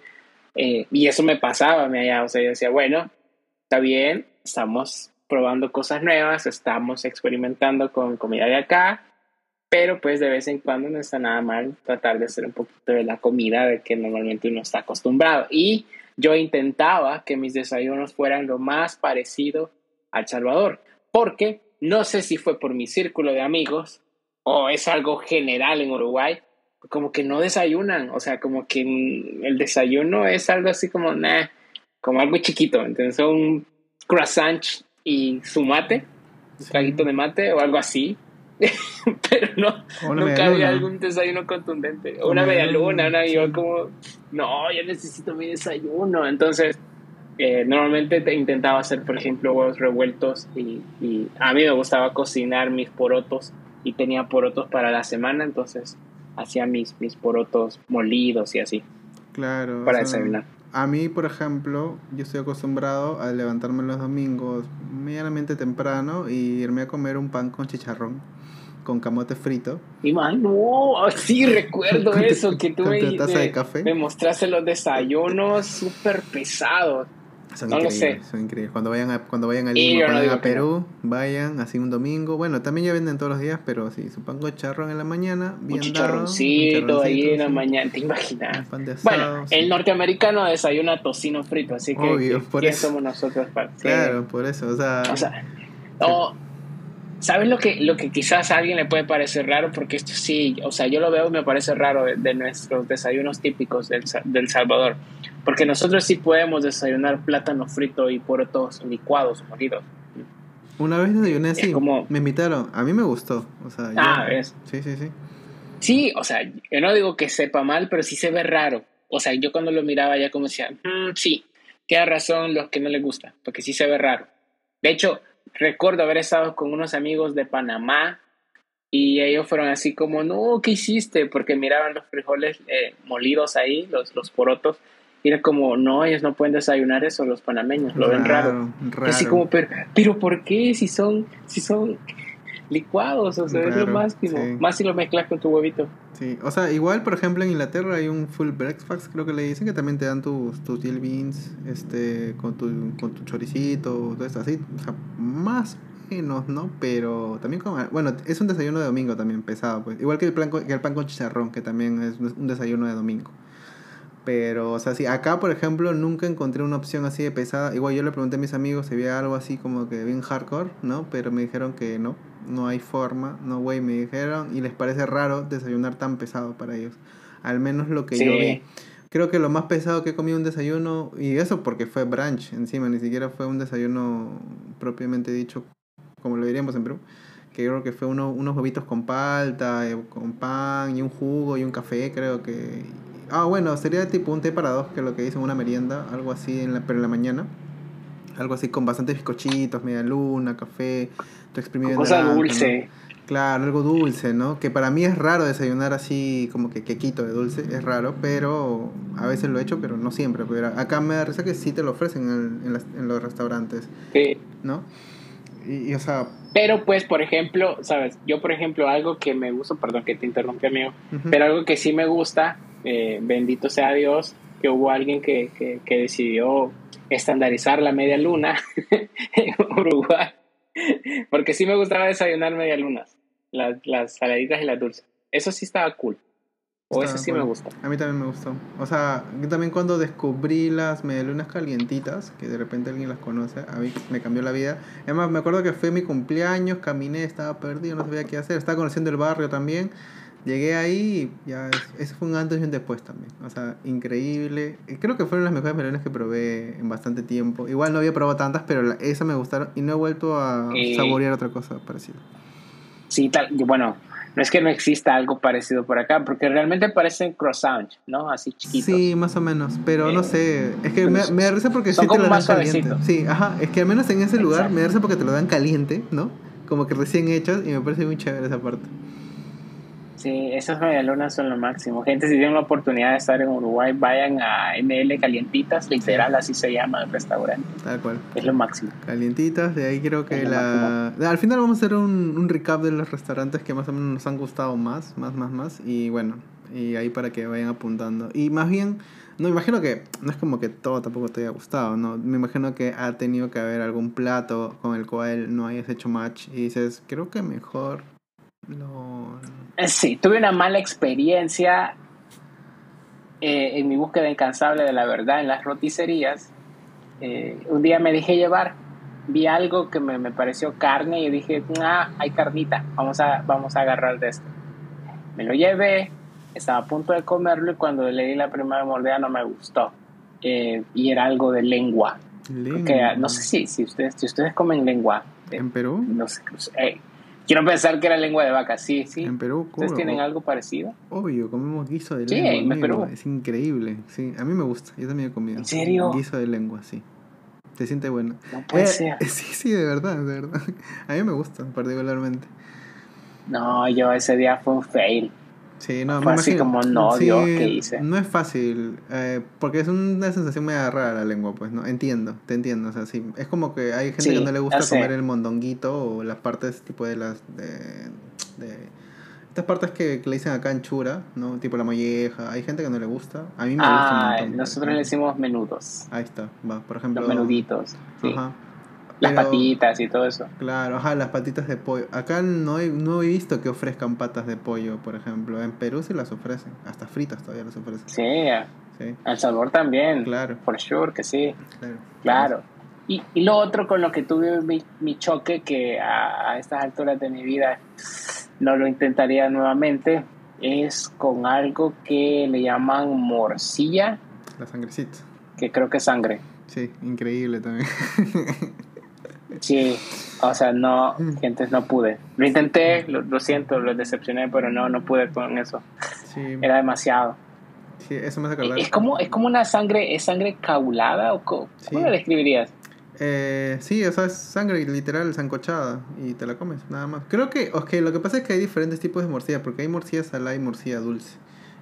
[SPEAKER 1] Eh, y eso me pasaba, me allá, o sea, yo decía, bueno, está bien, estamos probando cosas nuevas, estamos experimentando con comida de acá, pero pues de vez en cuando no está nada mal tratar de hacer un poquito de la comida de que normalmente uno está acostumbrado. Y yo intentaba que mis desayunos fueran lo más parecido al Salvador, porque no sé si fue por mi círculo de amigos o es algo general en Uruguay, como que no desayunan, o sea, como que mm, el desayuno es algo así como, nah, como algo chiquito, entonces un croissant y su mate, un traguito de mate o algo así, [LAUGHS] pero no, nunca había algún desayuno contundente, o
[SPEAKER 2] Una
[SPEAKER 1] media luna, una, yo como, no, yo necesito mi desayuno, entonces eh, normalmente te intentaba hacer, por ejemplo, huevos revueltos y, y a mí me gustaba cocinar mis porotos y tenía porotos para la semana, entonces hacía mis, mis porotos molidos y así.
[SPEAKER 2] Claro. o
[SPEAKER 1] para
[SPEAKER 2] sea,
[SPEAKER 1] desayunar.
[SPEAKER 2] A mí, por ejemplo, yo estoy acostumbrado a levantarme los domingos medianamente temprano y irme a comer un pan con chicharrón, con camote frito.
[SPEAKER 1] Y man, no, sí recuerdo [LAUGHS] eso, que tú me, me mostraste los desayunos súper pesados.
[SPEAKER 2] Son
[SPEAKER 1] No lo
[SPEAKER 2] increíbles,
[SPEAKER 1] sé.
[SPEAKER 2] son increíbles. Cuando vayan a, cuando vayan a Lima, cuando vayan Perú, vayan así un domingo. Bueno, también ya venden todos los días, pero sí, su pan con charrón en la mañana,
[SPEAKER 1] Un
[SPEAKER 2] bien dado, un
[SPEAKER 1] ahí en la
[SPEAKER 2] sí,
[SPEAKER 1] mañana, ¿te imaginas?
[SPEAKER 2] asado,
[SPEAKER 1] Bueno,
[SPEAKER 2] sí.
[SPEAKER 1] el norteamericano desayuna tocino frito, así que
[SPEAKER 2] Obvio,
[SPEAKER 1] que-
[SPEAKER 2] por
[SPEAKER 1] ¿quién
[SPEAKER 2] eso.
[SPEAKER 1] somos nosotros para sí.
[SPEAKER 2] Claro, por eso, o sea,
[SPEAKER 1] O sea, no, ¿Sabes lo que, lo que quizás a alguien le puede parecer raro? Porque esto sí, o sea, yo lo veo y me parece raro de, nuestros desayunos típicos del, del, Salvador. Porque nosotros sí podemos desayunar plátano frito y todos licuados, molidos.
[SPEAKER 2] Una vez desayuné así, como... me invitaron, a mí me gustó. O sea,
[SPEAKER 1] ah, ¿ves?
[SPEAKER 2] Sí, sí, sí.
[SPEAKER 1] Sí, o sea, yo no digo que sepa mal, pero sí se ve raro. O sea, yo cuando lo miraba ya como decía, mm, sí, queda razón los que no les gusta, porque sí se ve raro. De hecho, recuerdo haber estado con unos amigos de Panamá y ellos fueron así como, no, ¿qué hiciste? Porque miraban los frijoles eh, molidos ahí, los, los porotos, y era como, no, ellos no pueden desayunar eso, los panameños, lo ven raro. Así como, pero, pero ¿por qué? Si son, si son licuados, o sea, es lo máximo. Más si lo mezclas con tu huevito.
[SPEAKER 2] Sí, o sea, igual, por ejemplo, en Inglaterra hay un full breakfast, creo que le dicen, que también te dan tus, tus beans, este, con tu, con tu choricito, todo eso así, o sea, más menos, ¿no? Pero también como, bueno, es un desayuno de domingo también pesado, pues, igual que el, plan, que el pan con chicharrón, que también es un desayuno de domingo. Pero, o sea, sí, acá, por ejemplo, nunca encontré una opción así de pesada. Igual yo le pregunté a mis amigos si había algo así como que bien hardcore, ¿no? Pero me dijeron que no, no hay forma, no, güey, me dijeron. Y les parece raro desayunar tan pesado para ellos. Al menos lo que yo vi. Creo que lo más pesado que he comido un desayuno, y eso porque fue brunch encima, ni siquiera fue un desayuno propiamente dicho, como lo diríamos en Perú que creo que fue uno, unos huevitos con palta, eh, con pan y un jugo y un café, creo que Ah, bueno, sería tipo un té para dos, que es lo que dicen una merienda, algo así, en la, pero en la mañana. Algo así con bastantes bizcochitos, media luna, café, tu exprimido
[SPEAKER 1] Cosa dulce.
[SPEAKER 2] Claro, algo dulce, ¿no? Que para mí es raro desayunar así como que quequito de dulce, es raro, pero a veces lo he hecho, pero no siempre. Pero acá me da risa que sí te lo ofrecen en, en, los restaurantes.
[SPEAKER 1] Sí.
[SPEAKER 2] ¿No? Y, o sea...
[SPEAKER 1] Pero pues, por ejemplo, ¿sabes? Yo, por ejemplo, algo que me gusta, perdón que te interrumpí, amigo, pero algo que sí me gusta eh, bendito sea Dios que hubo alguien que, que, decidió estandarizar la media luna [LAUGHS] en Uruguay. [LAUGHS] Porque sí me gustaba desayunar media lunas, las, las saladitas y las dulces. Eso sí estaba cool. O eso sí me gusta.
[SPEAKER 2] A mí también me gustó. O sea, yo también cuando descubrí las medialunas calientitas, que de repente alguien las conoce, a mí me cambió la vida. Además, me acuerdo que fue mi cumpleaños, caminé, estaba perdido, no sabía qué hacer. Estaba conociendo el barrio también. Llegué ahí y ya, eso fue un antes y un después también. O sea, increíble. Creo que fueron las mejores melones que probé en bastante tiempo. Igual no había probado tantas, pero esas me gustaron y no he vuelto a eh, saborear otra cosa parecida.
[SPEAKER 1] Sí, tal, bueno, no es que no exista algo parecido por acá, porque realmente parecen croissants, ¿no? Así chiquitos.
[SPEAKER 2] Sí, más o menos, pero no sé, es que me, me da risa porque sí te lo dan caliente. Sí, ajá, es que al menos en ese lugar me da risa porque te lo dan caliente, ¿no? Como que recién hechos y me parece muy chévere esa parte.
[SPEAKER 1] Sí, esas medialunas son lo máximo. Gente, si tienen la oportunidad de estar en Uruguay, vayan a ML Calientitas, literal, así se llama el restaurante.
[SPEAKER 2] Tal cual.
[SPEAKER 1] Es lo máximo.
[SPEAKER 2] Calientitas, de ahí creo que la... Al final vamos a hacer un, un recap de los restaurantes que más o menos nos han gustado más, más, más, más. Y bueno, y ahí para que vayan apuntando. Y más bien, no imagino que, no es como que todo tampoco te haya gustado, ¿no? Me imagino que ha tenido que haber algún plato con el cual no hayas hecho match y dices, creo que mejor no.
[SPEAKER 1] Eh, sí, tuve una mala experiencia eh, en mi búsqueda incansable de la verdad en las roticerías. Eh, un día me dejé llevar, vi algo que me, pareció carne y dije, ah, hay carnita, vamos a, vamos a agarrar de esto. Me lo llevé, estaba a punto de comerlo y cuando le di la primera mordida no me gustó. y era algo de lengua. no sé si, si, ustedes, si ustedes comen lengua.
[SPEAKER 2] ¿En Perú?
[SPEAKER 1] No sé, Quiero pensar que era lengua de vaca, sí, sí.
[SPEAKER 2] En Perú,
[SPEAKER 1] ¿Ustedes tienen algo parecido?
[SPEAKER 2] Obvio, comemos guiso de lengua. Sí, en Perú. Es increíble, sí. A mí me gusta, yo también he comido.
[SPEAKER 1] ¿En serio?
[SPEAKER 2] Guiso de lengua, sí. Se siente bueno.
[SPEAKER 1] No puede eh, ser. [LAUGHS]
[SPEAKER 2] Sí, sí, de verdad, de verdad. [LAUGHS] A mí me gusta, particularmente.
[SPEAKER 1] No, yo ese día fue un fail.
[SPEAKER 2] Sí, no,
[SPEAKER 1] Fue así como, no, Dios, ¿qué hice?
[SPEAKER 2] No es fácil, eh, porque es una sensación medio rara la lengua, pues, ¿no? Entiendo, te entiendo, o sea, sí. Es como que hay gente que no le gusta comer el mondonguito o las partes tipo de las... De, de estas partes que, le dicen acá anchura, ¿no? Tipo la molleja. Hay gente que no le gusta. A mí me gusta un montón.
[SPEAKER 1] Nosotros le decimos menudos.
[SPEAKER 2] Ahí está, va, por ejemplo.
[SPEAKER 1] Los menuditos. Sí. Ajá. Las patitas y todo eso.
[SPEAKER 2] Claro, ajá, las patitas de pollo. Acá no he, no he visto que ofrezcan patas de pollo, por ejemplo. En Perú sí las ofrecen. Hasta fritas todavía las ofrecen.
[SPEAKER 1] Sí, sí. El sabor también.
[SPEAKER 2] Claro.
[SPEAKER 1] Por sure que sí. Claro. claro. Y, y, lo otro con lo que tuve mi, mi choque, que a, a, estas alturas de mi vida no lo intentaría nuevamente, es con algo que le llaman morcilla.
[SPEAKER 2] La sangrecita.
[SPEAKER 1] Que creo que es sangre.
[SPEAKER 2] Sí, increíble también. [LAUGHS]
[SPEAKER 1] sí, o sea, no, gente, no pude. Lo intenté, lo, lo, siento, lo decepcioné, pero no, no pude con eso.
[SPEAKER 2] Sí.
[SPEAKER 1] Era demasiado.
[SPEAKER 2] Sí, eso me hace acordar.
[SPEAKER 1] Es como, es como una sangre, ¿es sangre caulada o cómo,
[SPEAKER 2] Sí.
[SPEAKER 1] ¿cómo la describirías?
[SPEAKER 2] Eh, sí, o sea, es sangre literal, zancochada y te la comes, nada más. Creo que, ok, lo que pasa es que hay diferentes tipos de morcilla, porque hay morcilla salada y morcilla dulce.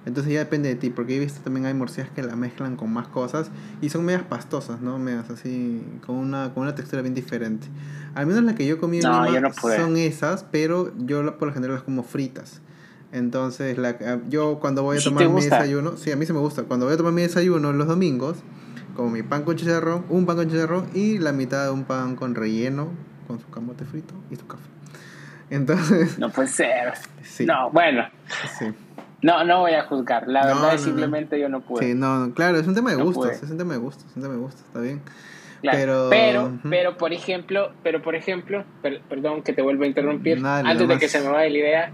[SPEAKER 2] Entonces ya depende de ti, porque he visto también hay morcillas que la mezclan con más cosas y son medias pastosas, ¿no? Medias así, con una, con una textura bien diferente. Al menos la que yo comí en
[SPEAKER 1] No,
[SPEAKER 2] Lima
[SPEAKER 1] no
[SPEAKER 2] son esas, pero yo por lo general las como fritas. Entonces, la, yo cuando voy a
[SPEAKER 1] ¿Sí te
[SPEAKER 2] tomar mi desayuno, sí, a mí sí me gusta, cuando voy a tomar mi desayuno los domingos, como mi pan con chicharrón, un pan con chicharrón y la mitad de un pan con relleno, con su camote frito y su café. Entonces,
[SPEAKER 1] No puede ser.
[SPEAKER 2] sí.
[SPEAKER 1] No, bueno,
[SPEAKER 2] Sí.
[SPEAKER 1] No, no voy a juzgar. La
[SPEAKER 2] No,
[SPEAKER 1] verdad
[SPEAKER 2] no,
[SPEAKER 1] es
[SPEAKER 2] no.
[SPEAKER 1] simplemente yo no pude.
[SPEAKER 2] Sí, no, no, claro, es un tema de
[SPEAKER 1] No
[SPEAKER 2] gustos, es un tema de gustos, es un tema de gustos, está bien.
[SPEAKER 1] Claro,
[SPEAKER 2] Pero-
[SPEAKER 1] pero,
[SPEAKER 2] ujú.
[SPEAKER 1] pero, por ejemplo, pero por ejemplo, per- perdón que te vuelvo a interrumpir,
[SPEAKER 2] Dale,
[SPEAKER 1] antes de que se me vaya la idea,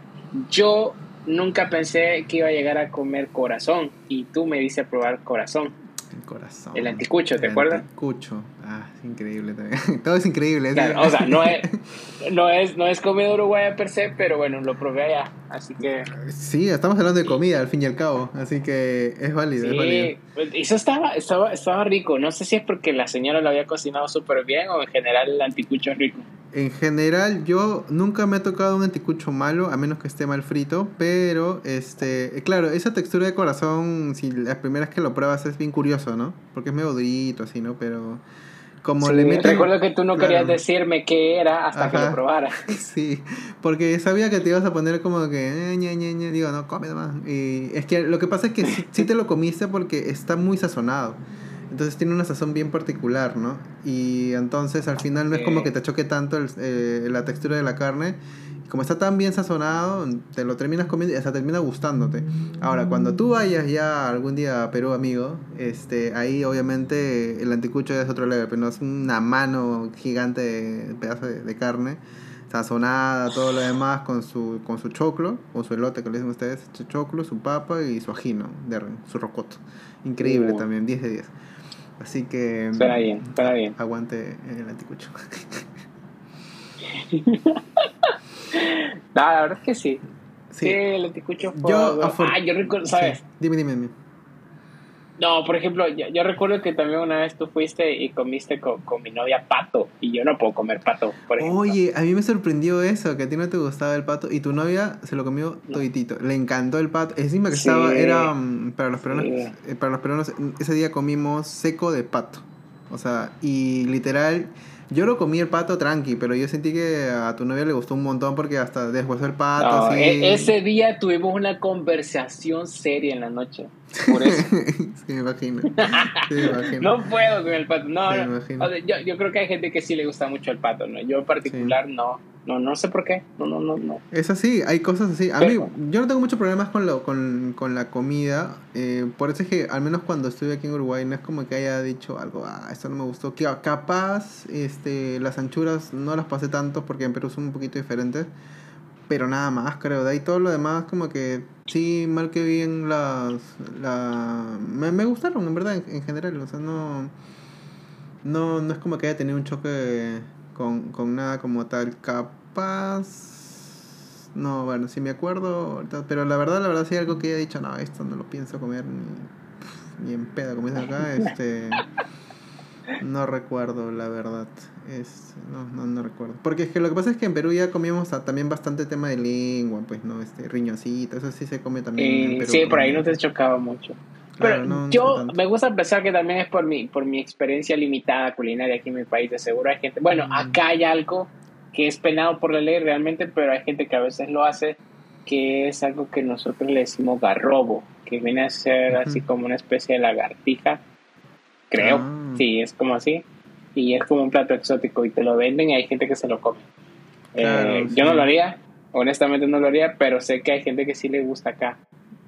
[SPEAKER 1] yo nunca pensé que iba a llegar a comer corazón y tú me diste a probar corazón.
[SPEAKER 2] El corazón.
[SPEAKER 1] El anticucho, ¿te
[SPEAKER 2] El
[SPEAKER 1] acuerdas?
[SPEAKER 2] Anticucho. Ah, es increíble también. [LAUGHS] Todo es increíble.
[SPEAKER 1] Claro, o sea, no es, [LAUGHS] no es, no es comida uruguaya per se, pero bueno, lo probé allá, así que
[SPEAKER 2] Sí, estamos hablando de comida al fin y al cabo, así que es válido, es válido.
[SPEAKER 1] sí, pues, eso estaba, estaba, estaba rico. No sé si es porque la señora lo había cocinado súper bien o en general el anticucho es rico.
[SPEAKER 2] En general, yo nunca me ha tocado un anticucho malo, a menos que esté mal frito, pero, este, eh, claro, esa textura de corazón, si las primeras que lo pruebas es bien curioso, ¿no? Porque es medio durito, así, ¿no? Pero como
[SPEAKER 1] Sí,
[SPEAKER 2] le meten...
[SPEAKER 1] recuerdo que tú no
[SPEAKER 2] claro.
[SPEAKER 1] querías decirme qué era hasta que lo probara. [LAUGHS]
[SPEAKER 2] Sí, porque sabía que te ibas a poner como que, eh, ñe, ñe, ñe, digo, no, come nomás. Y es que lo que pasa es que sí, sí te lo comiste porque está muy sazonado. Entonces tiene una sazón bien particular, ¿no? Y entonces al final no es como que te choque tanto el- eh, la textura de la carne. Como está tan bien sazonado, te lo terminas comiendo y hasta termina gustándote. Ahora, cuando tú vayas ya algún día a Perú, amigo, este, ahí obviamente el anticucho es otro level, pero no es una mano gigante de pedazo de, de carne, sazonada, todo lo demás con su, con su choclo, o su elote que le dicen ustedes, su choclo, su papa y su ajino, de, su rocoto. Increíble
[SPEAKER 1] Uh.
[SPEAKER 2] también, 10 de 10. Así que...
[SPEAKER 1] Suena bien, suena bien.
[SPEAKER 2] Aguante el anticucho. [LAUGHS] [LAUGHS]
[SPEAKER 1] No, la verdad es que sí. Sí,
[SPEAKER 2] Sí.
[SPEAKER 1] el anticucho fue
[SPEAKER 2] Yo,
[SPEAKER 1] Ah, yo recuerdo, ¿sabes?
[SPEAKER 2] Sí. Dime, dime, dime.
[SPEAKER 1] No, por ejemplo, yo, yo recuerdo que también una vez tú fuiste y comiste con, con mi novia pato y yo no puedo comer pato, por ejemplo.
[SPEAKER 2] Oye, a mí me sorprendió eso, que a ti no te gustaba el pato y tu novia se lo comió
[SPEAKER 1] No.
[SPEAKER 2] toditito. Le encantó el pato. Encima que
[SPEAKER 1] Sí.
[SPEAKER 2] estaba, era mm, para los peruanos,
[SPEAKER 1] Sí.
[SPEAKER 2] eh, para los peruanos, ese día comimos seco de pato. O sea, y literal, yo lo comí el pato tranqui, pero yo sentí que a tu novia le gustó un montón porque hasta después el pato,
[SPEAKER 1] No,
[SPEAKER 2] así.
[SPEAKER 1] e- ese día tuvimos una conversación seria en la noche. Por eso. [LAUGHS]
[SPEAKER 2] sí, me imagino. Sí, me imagino.
[SPEAKER 1] no puedo con el pato. No,
[SPEAKER 2] Sí,
[SPEAKER 1] no.
[SPEAKER 2] imagino.
[SPEAKER 1] O sea, yo, yo creo que hay gente que sí le gusta mucho el pato, ¿no? Yo en particular no. No, no sé por qué. No, no, no, no.
[SPEAKER 2] Es así, hay cosas así. A mí, yo no tengo muchos problemas con, lo, con, con la comida. eh, por eso es que, al menos cuando estuve aquí en Uruguay, no es como que haya dicho algo, ah, esto no me gustó. Que, capaz, este, las anchuras no las pasé tanto porque en Perú son un poquito diferentes. Pero nada más, creo. De ahí todo lo demás, como que sí, mal que bien las. La, me, me gustaron, en verdad, en, en general. O sea, no. No, no es como que haya tenido un choque con, con nada como tal. Capaz. No, bueno, si me acuerdo. Pero la verdad, la verdad, sí algo que haya dicho, no, esto no lo pienso comer ni, ni en pedo, como dicen acá. [LAUGHS] Este. No recuerdo, la verdad. Es, no, no, no recuerdo. Porque es que lo que pasa es que en Perú ya comíamos a- también bastante tema de lengua, pues, ¿no? Este, riñoncito, eso sí se come también. en Perú,
[SPEAKER 1] sí, por ahí
[SPEAKER 2] ¿no?
[SPEAKER 1] te chocaba mucho. Pero
[SPEAKER 2] no
[SPEAKER 1] yo me gusta pensar que también es por mi, por mi experiencia limitada culinaria aquí en mi país. De seguro hay gente. Bueno,
[SPEAKER 2] Mm.
[SPEAKER 1] acá hay algo que es penado por la ley realmente, pero hay gente que a veces lo hace, que es algo que nosotros le decimos garrobo, que viene a ser así como una especie de lagartija. Creo.
[SPEAKER 2] Ah.
[SPEAKER 1] Sí, es como así. Y es como un plato exótico y te lo venden y hay gente que se lo come.
[SPEAKER 2] Claro,
[SPEAKER 1] Eh,
[SPEAKER 2] sí.
[SPEAKER 1] Yo no lo haría, honestamente no lo haría, pero sé que hay gente que sí le gusta acá.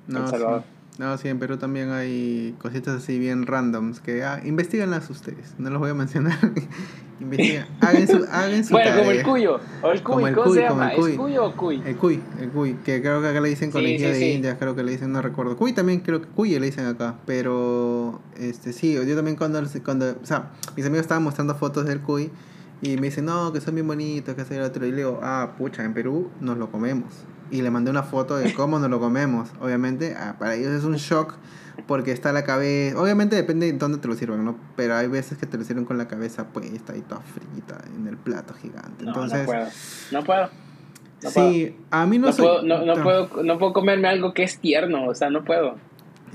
[SPEAKER 2] No,
[SPEAKER 1] El Salvador.
[SPEAKER 2] sí. No, sí, en Perú también hay cositas así bien randoms que ah, investiganlas ustedes. No los voy a mencionar. [LAUGHS] Investigan. Hagan su, hagan su
[SPEAKER 1] Bueno,
[SPEAKER 2] tarea.
[SPEAKER 1] como el cuyo. O el
[SPEAKER 2] Como
[SPEAKER 1] cuy,
[SPEAKER 2] el
[SPEAKER 1] ¿cómo
[SPEAKER 2] cuy,
[SPEAKER 1] se
[SPEAKER 2] como
[SPEAKER 1] llama?
[SPEAKER 2] el cuy.
[SPEAKER 1] ¿Es cuyo o cuy?
[SPEAKER 2] El cuy, el cuy, que creo que acá le dicen
[SPEAKER 1] Sí,
[SPEAKER 2] conejillo
[SPEAKER 1] sí,
[SPEAKER 2] de
[SPEAKER 1] sí.
[SPEAKER 2] indias, creo que le dicen, no recuerdo. Cuy también creo que cuy le dicen acá, pero este sí, yo también cuando, cuando o sea, mis amigos estaban mostrando fotos del cuy y me dicen, no, que son bien bonitos, que hacer otro, y le digo, ah, pucha, en Perú nos lo comemos. Y le mandé una foto de cómo nos lo comemos. Obviamente, ah, para ellos es un shock porque está la cabeza. Obviamente depende de dónde te lo sirvan, ¿no? Pero hay veces que te lo sirven con la cabeza puesta y toda frita en el plato gigante.
[SPEAKER 1] No,
[SPEAKER 2] Entonces,
[SPEAKER 1] no puedo. No puedo. No
[SPEAKER 2] sí, a mí no,
[SPEAKER 1] No,
[SPEAKER 2] soy-
[SPEAKER 1] puedo, no, no puedo, no puedo comerme algo que es tierno, o sea, no puedo.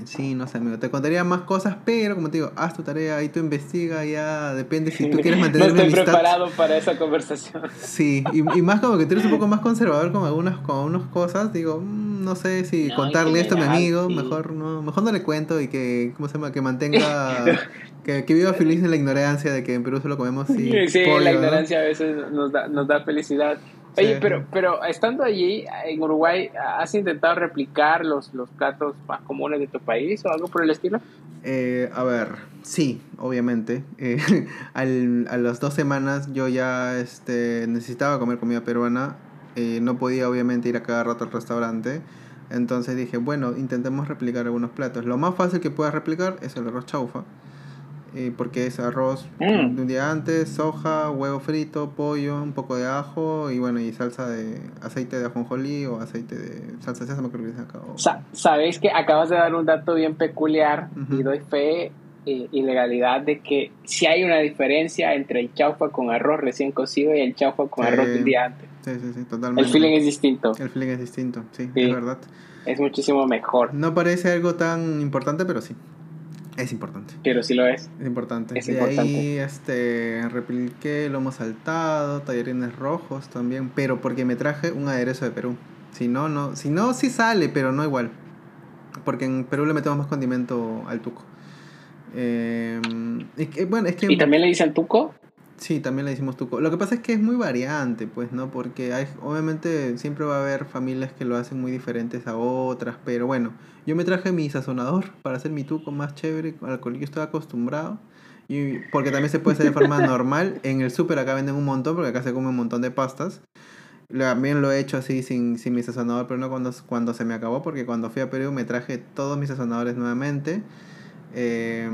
[SPEAKER 2] Sí, no sé, amigo. Te contaría más cosas, pero como te digo, haz tu tarea y tú investiga, ya depende si tú quieres [LAUGHS]
[SPEAKER 1] no
[SPEAKER 2] mantener una
[SPEAKER 1] estoy
[SPEAKER 2] amistad.
[SPEAKER 1] preparado para esa conversación.
[SPEAKER 2] Sí, y, y más como que tú eres un poco [LAUGHS] más conservador con algunas, con algunas cosas. Digo, mm, no sé si
[SPEAKER 1] No,
[SPEAKER 2] contarle esto a mi amigo,
[SPEAKER 1] sí.
[SPEAKER 2] mejor no, mejor no le cuento y que, ¿cómo se llama? Que mantenga, [LAUGHS] que, que viva feliz en la ignorancia de que en Perú solo comemos sí,
[SPEAKER 1] Sí,
[SPEAKER 2] pollo,
[SPEAKER 1] la
[SPEAKER 2] ¿no?
[SPEAKER 1] ignorancia a veces nos da, nos da felicidad. Oye,
[SPEAKER 2] Sí.
[SPEAKER 1] pero, pero estando allí en Uruguay, ¿has intentado replicar los, los platos más comunes de tu país o algo por el estilo?
[SPEAKER 2] Eh, a ver, sí, obviamente. Eh, [LAUGHS] al- a las dos semanas yo ya este, necesitaba comer comida peruana. Eh, no podía obviamente ir a cada rato al restaurante. Entonces dije, bueno, intentemos replicar algunos platos. Lo más fácil que puedas replicar es el arroz chaufa. Eh, porque es arroz
[SPEAKER 1] Mm.
[SPEAKER 2] de un día antes, soja, huevo frito, pollo, un poco de ajo y bueno, y salsa de aceite de ajonjolí o aceite de salsa de creo que acá. o-
[SPEAKER 1] Sa- Sabéis que acabas de dar un dato bien peculiar
[SPEAKER 2] Ujú.
[SPEAKER 1] y doy fe eh, y legalidad de que si hay una diferencia entre el chaufa con arroz recién cocido y el chaufa con
[SPEAKER 2] Sí.
[SPEAKER 1] arroz del día antes.
[SPEAKER 2] Sí, sí, sí, totalmente.
[SPEAKER 1] El feeling es distinto,
[SPEAKER 2] El feeling es distinto, sí,
[SPEAKER 1] Sí.
[SPEAKER 2] es verdad.
[SPEAKER 1] es muchísimo mejor,
[SPEAKER 2] No parece algo tan importante, pero sí. Es importante.
[SPEAKER 1] pero sí lo es.
[SPEAKER 2] Es importante.
[SPEAKER 1] Es
[SPEAKER 2] de
[SPEAKER 1] importante.
[SPEAKER 2] ahí este, repliqué lomo saltado, tallarines rojos también, pero porque me traje un aderezo de Perú. Si no, no. Si no, sí sale, pero no igual. Porque en Perú le metemos más condimento al tuco. Eh, es que, bueno, es que...
[SPEAKER 1] ¿Y también le dicen tuco?
[SPEAKER 2] Sí, también le decimos tuco. Lo que pasa es que es muy variante, pues, ¿no? Porque hay, obviamente siempre va a haber familias que lo hacen muy diferentes a otras, pero bueno, yo me traje mi sazonador para hacer mi tuco más chévere, al cual yo estoy acostumbrado. Y porque también se puede hacer de forma [LAUGHS] normal. En el súper acá venden un montón, porque acá se come un montón de pastas. También lo he hecho así sin, sin mi sazonador, pero no cuando, cuando se me acabó, porque cuando fui a Perú me traje todos mis sazonadores nuevamente. Eh,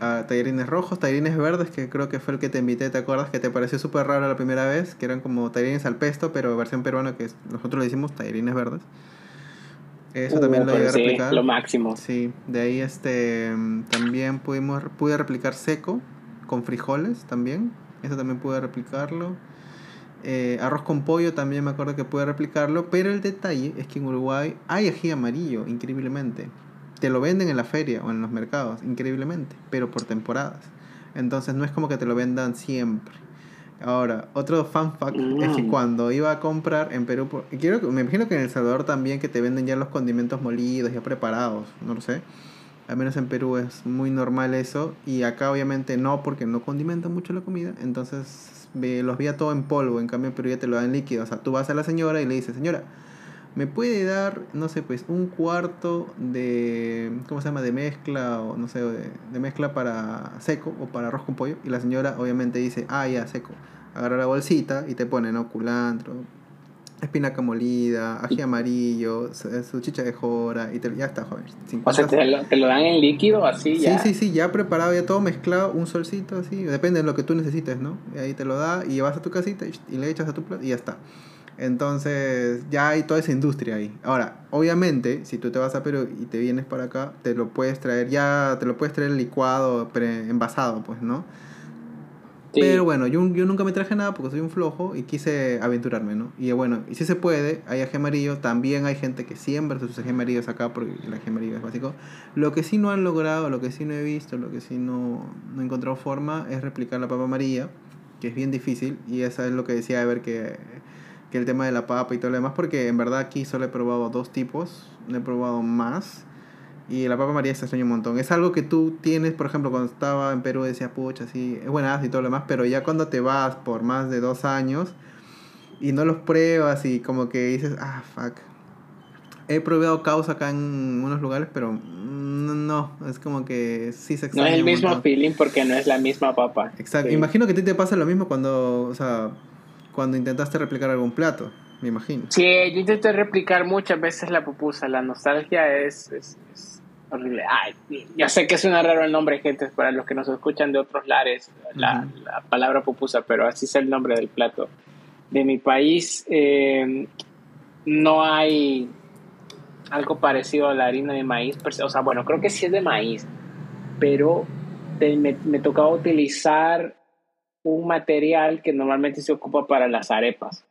[SPEAKER 2] a tallarines rojos, tallarines verdes, que creo que fue el que te invité, ¿te acuerdas? Que te pareció súper raro la primera vez, que eran como tallarines al pesto, pero versión peruana, que nosotros le decimos tallarines verdes. Eso
[SPEAKER 1] Uh,
[SPEAKER 2] también lo llegué a
[SPEAKER 1] sí,
[SPEAKER 2] replicar.
[SPEAKER 1] lo máximo.
[SPEAKER 2] Sí, de ahí este mm, también pudimos pude replicar seco con frijoles también. Eso también pude replicarlo. Eh, arroz con pollo también me acuerdo que pude replicarlo, pero el detalle es que en Uruguay hay ají amarillo, increíblemente. Te lo venden en la feria o en los mercados, increíblemente, pero por temporadas. Entonces no es como que te lo vendan siempre. Ahora, otro fun fact es que
[SPEAKER 1] Mm.
[SPEAKER 2] cuando iba a comprar en Perú, quiero, me imagino que en El Salvador también que te venden ya los condimentos molidos, ya preparados, no lo sé. Al menos en Perú es muy normal eso. Y acá obviamente no, porque no condimentan mucho la comida. Entonces los veía todo en polvo. En cambio en Perú ya te lo dan líquido. O sea, tú vas a la señora y le dices, señora, ¿me puede dar, no sé, pues un cuarto de, ¿cómo se llama? De mezcla o no sé, de, de mezcla para seco o para arroz con pollo? Y la señora obviamente dice, ah, ya, seco. Agarra la bolsita y te pone, ¿no? Culantro, espinaca molida, ají amarillo, su chicha de jora y te- ya está, joven.
[SPEAKER 1] O sea, te lo, te lo dan en líquido así
[SPEAKER 2] Sí,
[SPEAKER 1] ya.
[SPEAKER 2] sí, sí, ya preparado, ya todo mezclado, un solcito así, depende de lo que tú necesites, ¿no? Y ahí te lo da y vas a tu casita y, y le echas a tu plato y ya está. Entonces, ya hay toda esa industria ahí. Ahora, obviamente, si tú te vas a Perú y te vienes para acá, te lo puedes traer, ya te lo puedes traer licuado, pre- envasado, pues, ¿no?
[SPEAKER 1] Sí.
[SPEAKER 2] Pero bueno, yo, yo nunca me traje nada porque soy un flojo y quise aventurarme, ¿no? Y bueno, y si se puede, hay ají amarillo, también hay gente que siembra sus ají amarillos acá porque el ají amarillo es básico. Lo que sí no han logrado, lo que sí no he visto, lo que sí no, no he encontrado forma es replicar la papa amarilla, que es bien difícil y eso es lo que decía, a ver que, que el tema de la papa y todo lo demás, porque en verdad aquí solo he probado dos tipos, no he probado más. Y la papa María se extraña un montón. Es algo que tú tienes, por ejemplo, cuando estaba en Perú decía, pucha, sí, es buenazo y todo lo demás, pero ya cuando te vas por más de dos años y no los pruebas y como que dices, ah, fuck. he probado caos acá en unos lugares, pero no, es como que sí se
[SPEAKER 1] extraña. No es el mismo feeling porque no es la misma papa.
[SPEAKER 2] Exacto. Imagino que a ti te pasa lo mismo cuando, o sea, cuando intentaste replicar algún plato, me imagino.
[SPEAKER 1] Sí, yo intenté replicar muchas veces la pupusa. La nostalgia es, es, horrible. Ay, ya sé que suena raro el nombre, gente, para los que nos escuchan de otros lares, la, la palabra pupusa, pero así es el nombre del plato. De mi país eh, no hay algo parecido a la harina de maíz. O sea, bueno, creo que sí es de maíz, pero me, me tocaba utilizar un material que normalmente se ocupa para las arepas,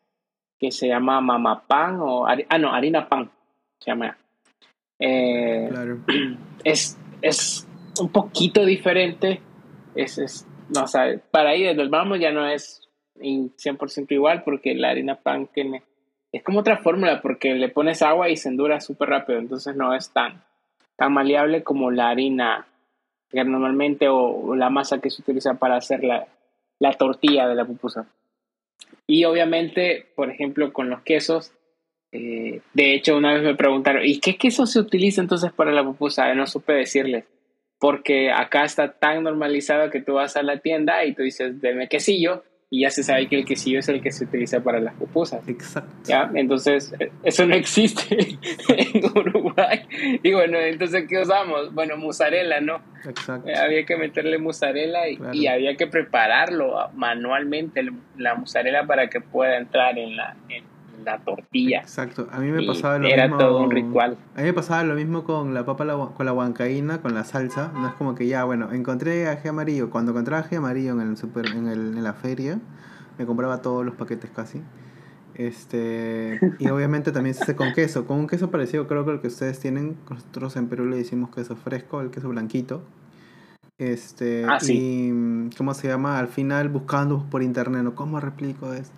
[SPEAKER 1] que se llama mamapán o... Ah, no, harina pan, se llama. Eh, claro. [CLEARS THROAT] es, es un poquito diferente. Es, es, no, o sea, para ahí desde el vamos ya no es 100% igual porque la harina pan tiene es como otra fórmula porque le pones agua y se endura súper rápido, entonces no es tan, tan maleable como la harina que normalmente o, la masa que se utiliza para hacer la, la tortilla de la pupusa. Y obviamente, por ejemplo, con los quesos, eh, de hecho, una vez me preguntaron, ¿y qué queso se utiliza entonces para la pupusa? No supe decirles, porque acá está tan normalizado que tú vas a la tienda y tú dices, deme quesillo, y ya se sabe que el quesillo es el que se utiliza para las pupusas.
[SPEAKER 2] Exacto.
[SPEAKER 1] ¿Ya? Entonces, eso no existe [LAUGHS] en Uruguay. Y bueno, entonces, ¿qué usamos? Bueno, mozzarella, ¿no? Exacto. Eh, había que meterle mozzarella y, había que prepararlo manualmente, la mozzarella, para que pueda entrar en la, la tortilla.
[SPEAKER 2] Exacto, a mí me pasaba
[SPEAKER 1] lo era mismo. Era todo un ritual.
[SPEAKER 2] A mí me pasaba lo mismo con la papa, con la huancaína, con la salsa. No es como que ya, bueno, encontré ají amarillo. Cuando encontraba ají amarillo en, el super, en, el, en la feria, me compraba todos los paquetes casi. Este, y [LAUGHS] obviamente también se hace con queso, con un queso parecido creo que el que ustedes tienen, nosotros en Perú le decimos queso fresco, el queso blanquito. Este,
[SPEAKER 1] ah,
[SPEAKER 2] y ¿cómo se llama? Al final buscando por internet, ¿no? ¿Cómo replico esto?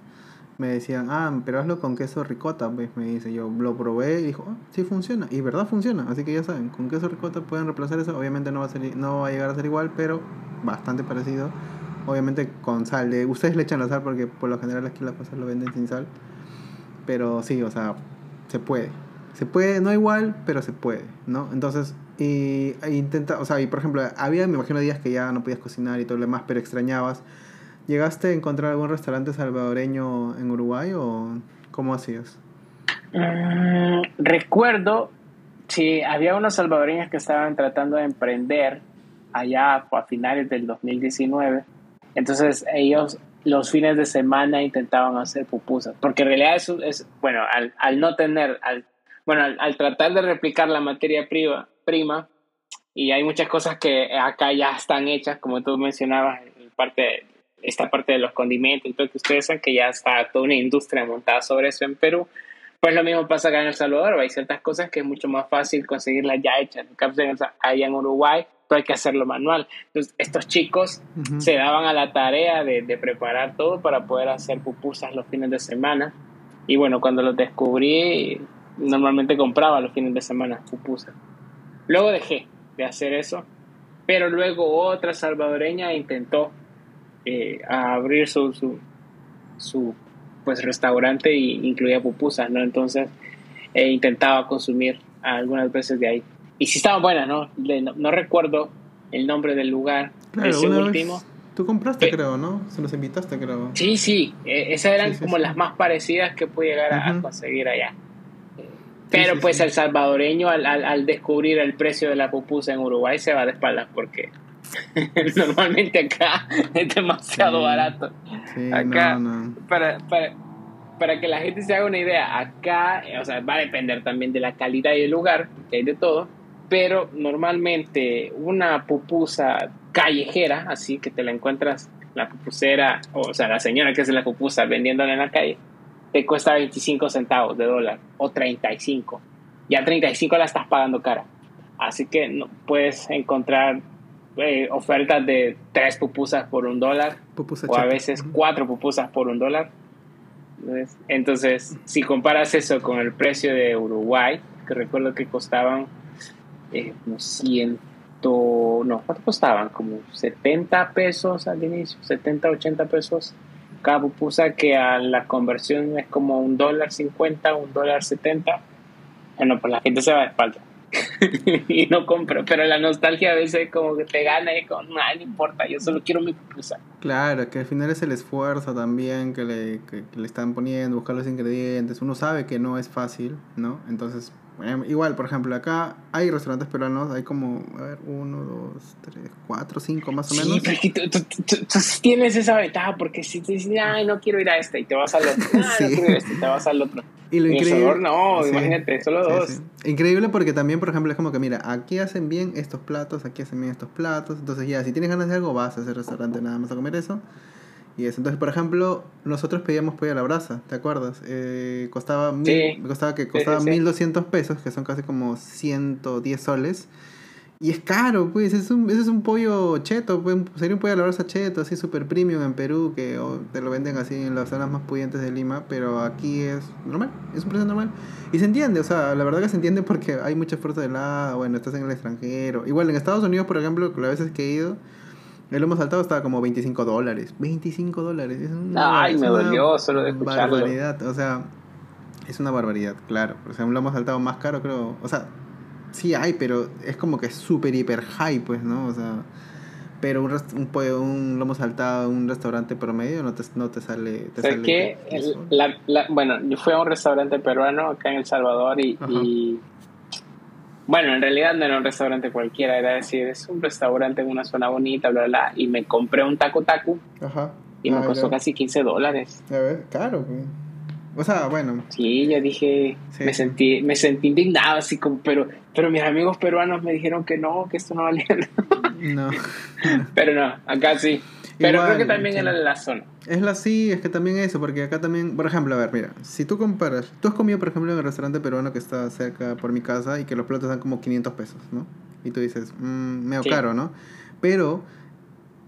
[SPEAKER 2] Me decían, ah, pero hazlo con queso ricota, pues me dice, yo lo probé y dijo, ah, sí funciona, y verdad funciona, así que ya saben, con queso ricota pueden reemplazar eso, obviamente no va a, ser, no va a llegar a ser igual, pero bastante parecido, obviamente con sal, de, ustedes le echan la sal porque por lo general aquí la cosa lo venden sin sal, pero sí, o sea, se puede, se puede, no igual, pero se puede, ¿no? Entonces, y, e intenta, o sea, y por ejemplo, había, me imagino días que ya no podías cocinar y todo lo demás, pero extrañabas ¿Llegaste a encontrar algún restaurante salvadoreño en Uruguay o cómo hacías?
[SPEAKER 1] Mm, recuerdo, sí, había unos salvadoreños que estaban tratando de emprender allá a finales del 2019. Entonces ellos los fines de semana intentaban hacer pupusas, porque en realidad es, bueno, al, no tener, al, bueno, al, tratar de replicar la materia prima, prima, y hay muchas cosas que acá ya están hechas, como tú mencionabas, en parte esta parte de los condimentos y todo que ustedes saben que ya está toda una industria montada sobre eso en Perú. Pues lo mismo pasa acá en El Salvador, hay ciertas cosas que es mucho más fácil conseguirlas ya hechas. Allá en Uruguay, pero hay que hacerlo manual. Entonces, estos chicos se daban a la tarea de, de, preparar todo para poder hacer pupusas los fines de semana. Y bueno, cuando los descubrí, normalmente compraba los fines de semana pupusas. Luego dejé de hacer eso, pero luego otra salvadoreña intentó eh, a abrir su, su, su, pues restaurante y incluía pupusas, ¿no? Entonces eh, intentaba consumir algunas veces de ahí. Y si estaban buenas, ¿no? no, recuerdo el nombre del lugar, ese último.
[SPEAKER 2] Tú compraste, creo, ¿no? Se nos invitaste, creo.
[SPEAKER 1] Sí, sí. E, esas eran como las más parecidas que pude llegar a, conseguir allá. Pero pues el salvadoreño al, al, al, descubrir el precio de la pupusa en Uruguay se va de espaldas porque [LAUGHS] Normalmente acá [LAUGHS] es demasiado barato. acá, Para, para, para, que la gente se haga una idea, acá, o sea, va a depender también de la calidad y el lugar, que hay de todo, pero normalmente una pupusa callejera, así que te la encuentras, la pupusera, o sea, la señora que hace la pupusa vendiéndola en la calle, te cuesta 25 centavos de dólar o 35. Ya 35 la estás pagando cara. Así que no puedes encontrar eh, ofertas de tres pupusas por un dólar o a veces cuatro pupusas por un dólar. Entonces, si comparas eso con el precio de Uruguay, que recuerdo que costaban eh, como ciento, no, ¿cuánto costaban? Como 70 pesos al inicio, 70, 80 pesos cada pupusa, que a la conversión es como un dólar 50, un dólar 70. Bueno, pues la gente se va de espalda. [LAUGHS] y no compro, pero la nostalgia a veces como que te gana y como, nada, no importa, yo solo quiero mi pupusa.
[SPEAKER 2] Claro, que al final es el esfuerzo también que le, que, le están poniendo, buscar los ingredientes. Uno sabe que no es fácil, ¿no? Entonces, em, igual, por ejemplo, acá hay restaurantes peruanos, hay como, a ver, uno, dos, tres, cuatro, cinco más o menos.
[SPEAKER 1] Sí, pero tú, tú, tienes esa ventaja porque si te dicen, ay, no quiero ir a este y te vas al otro, [LAUGHS] no, no quiero ir a este y te vas al otro.
[SPEAKER 2] Y lo increíble.
[SPEAKER 1] no, imagínate, solo dos.
[SPEAKER 2] Increíble porque también, por ejemplo, es como que, mira, aquí hacen bien estos platos, aquí hacen bien estos platos. Entonces, ya, si tienes ganas de algo, vas a ese restaurante nada más a comer eso. Y eso. Entonces, por ejemplo, nosotros pedíamos pollo a la brasa, ¿te acuerdas? Eh, costaba, mil, costaba que costaba 1200 pesos, que son casi como 110 soles. Y es caro, pues, es un, ese es un pollo cheto, pues, sería un pollo a la brasa cheto, así super premium en Perú, que te lo venden así en las zonas más pudientes de Lima, pero aquí es normal, es un precio normal. Y se entiende, o sea, la verdad que se entiende porque hay mucha fuerza de lado, bueno, estás en el extranjero. Igual en Estados Unidos, por ejemplo, las veces que he ido, el lomo saltado estaba como 25 dólares. 25 dólares, es
[SPEAKER 1] una, Ay, me dolió solo de escucharlo.
[SPEAKER 2] barbaridad, o sea, es una barbaridad, claro. O sea, un lomo saltado más caro, creo, o sea Sí hay, pero es como que es súper hiper high, pues, ¿no? O sea, pero un, un, un lomo saltado en un restaurante promedio no te, no te sale... Te
[SPEAKER 1] sale que la, la, bueno, yo fui a un restaurante peruano acá en El Salvador y, y, Bueno, en realidad no era un restaurante cualquiera, era decir, es un restaurante en una zona bonita, bla, bla, y me compré un taco taco Ajá. y me ah, costó casi 15 dólares.
[SPEAKER 2] A ver, caro. O sea, bueno.
[SPEAKER 1] Sí, ya dije, me sentí me sentí indignado, así como, pero pero mis amigos peruanos me dijeron que no, que esto no valía No. [LAUGHS] pero no, acá sí. Pero creo que también era la zona.
[SPEAKER 2] Es la sí, es que también eso, porque acá también, por ejemplo, a ver, mira, si tú comparas, tú has comido, por ejemplo, en el restaurante peruano que está cerca por mi casa y que los platos dan como 500 pesos, ¿no? Y tú dices, mmm, medio caro, ¿no? Pero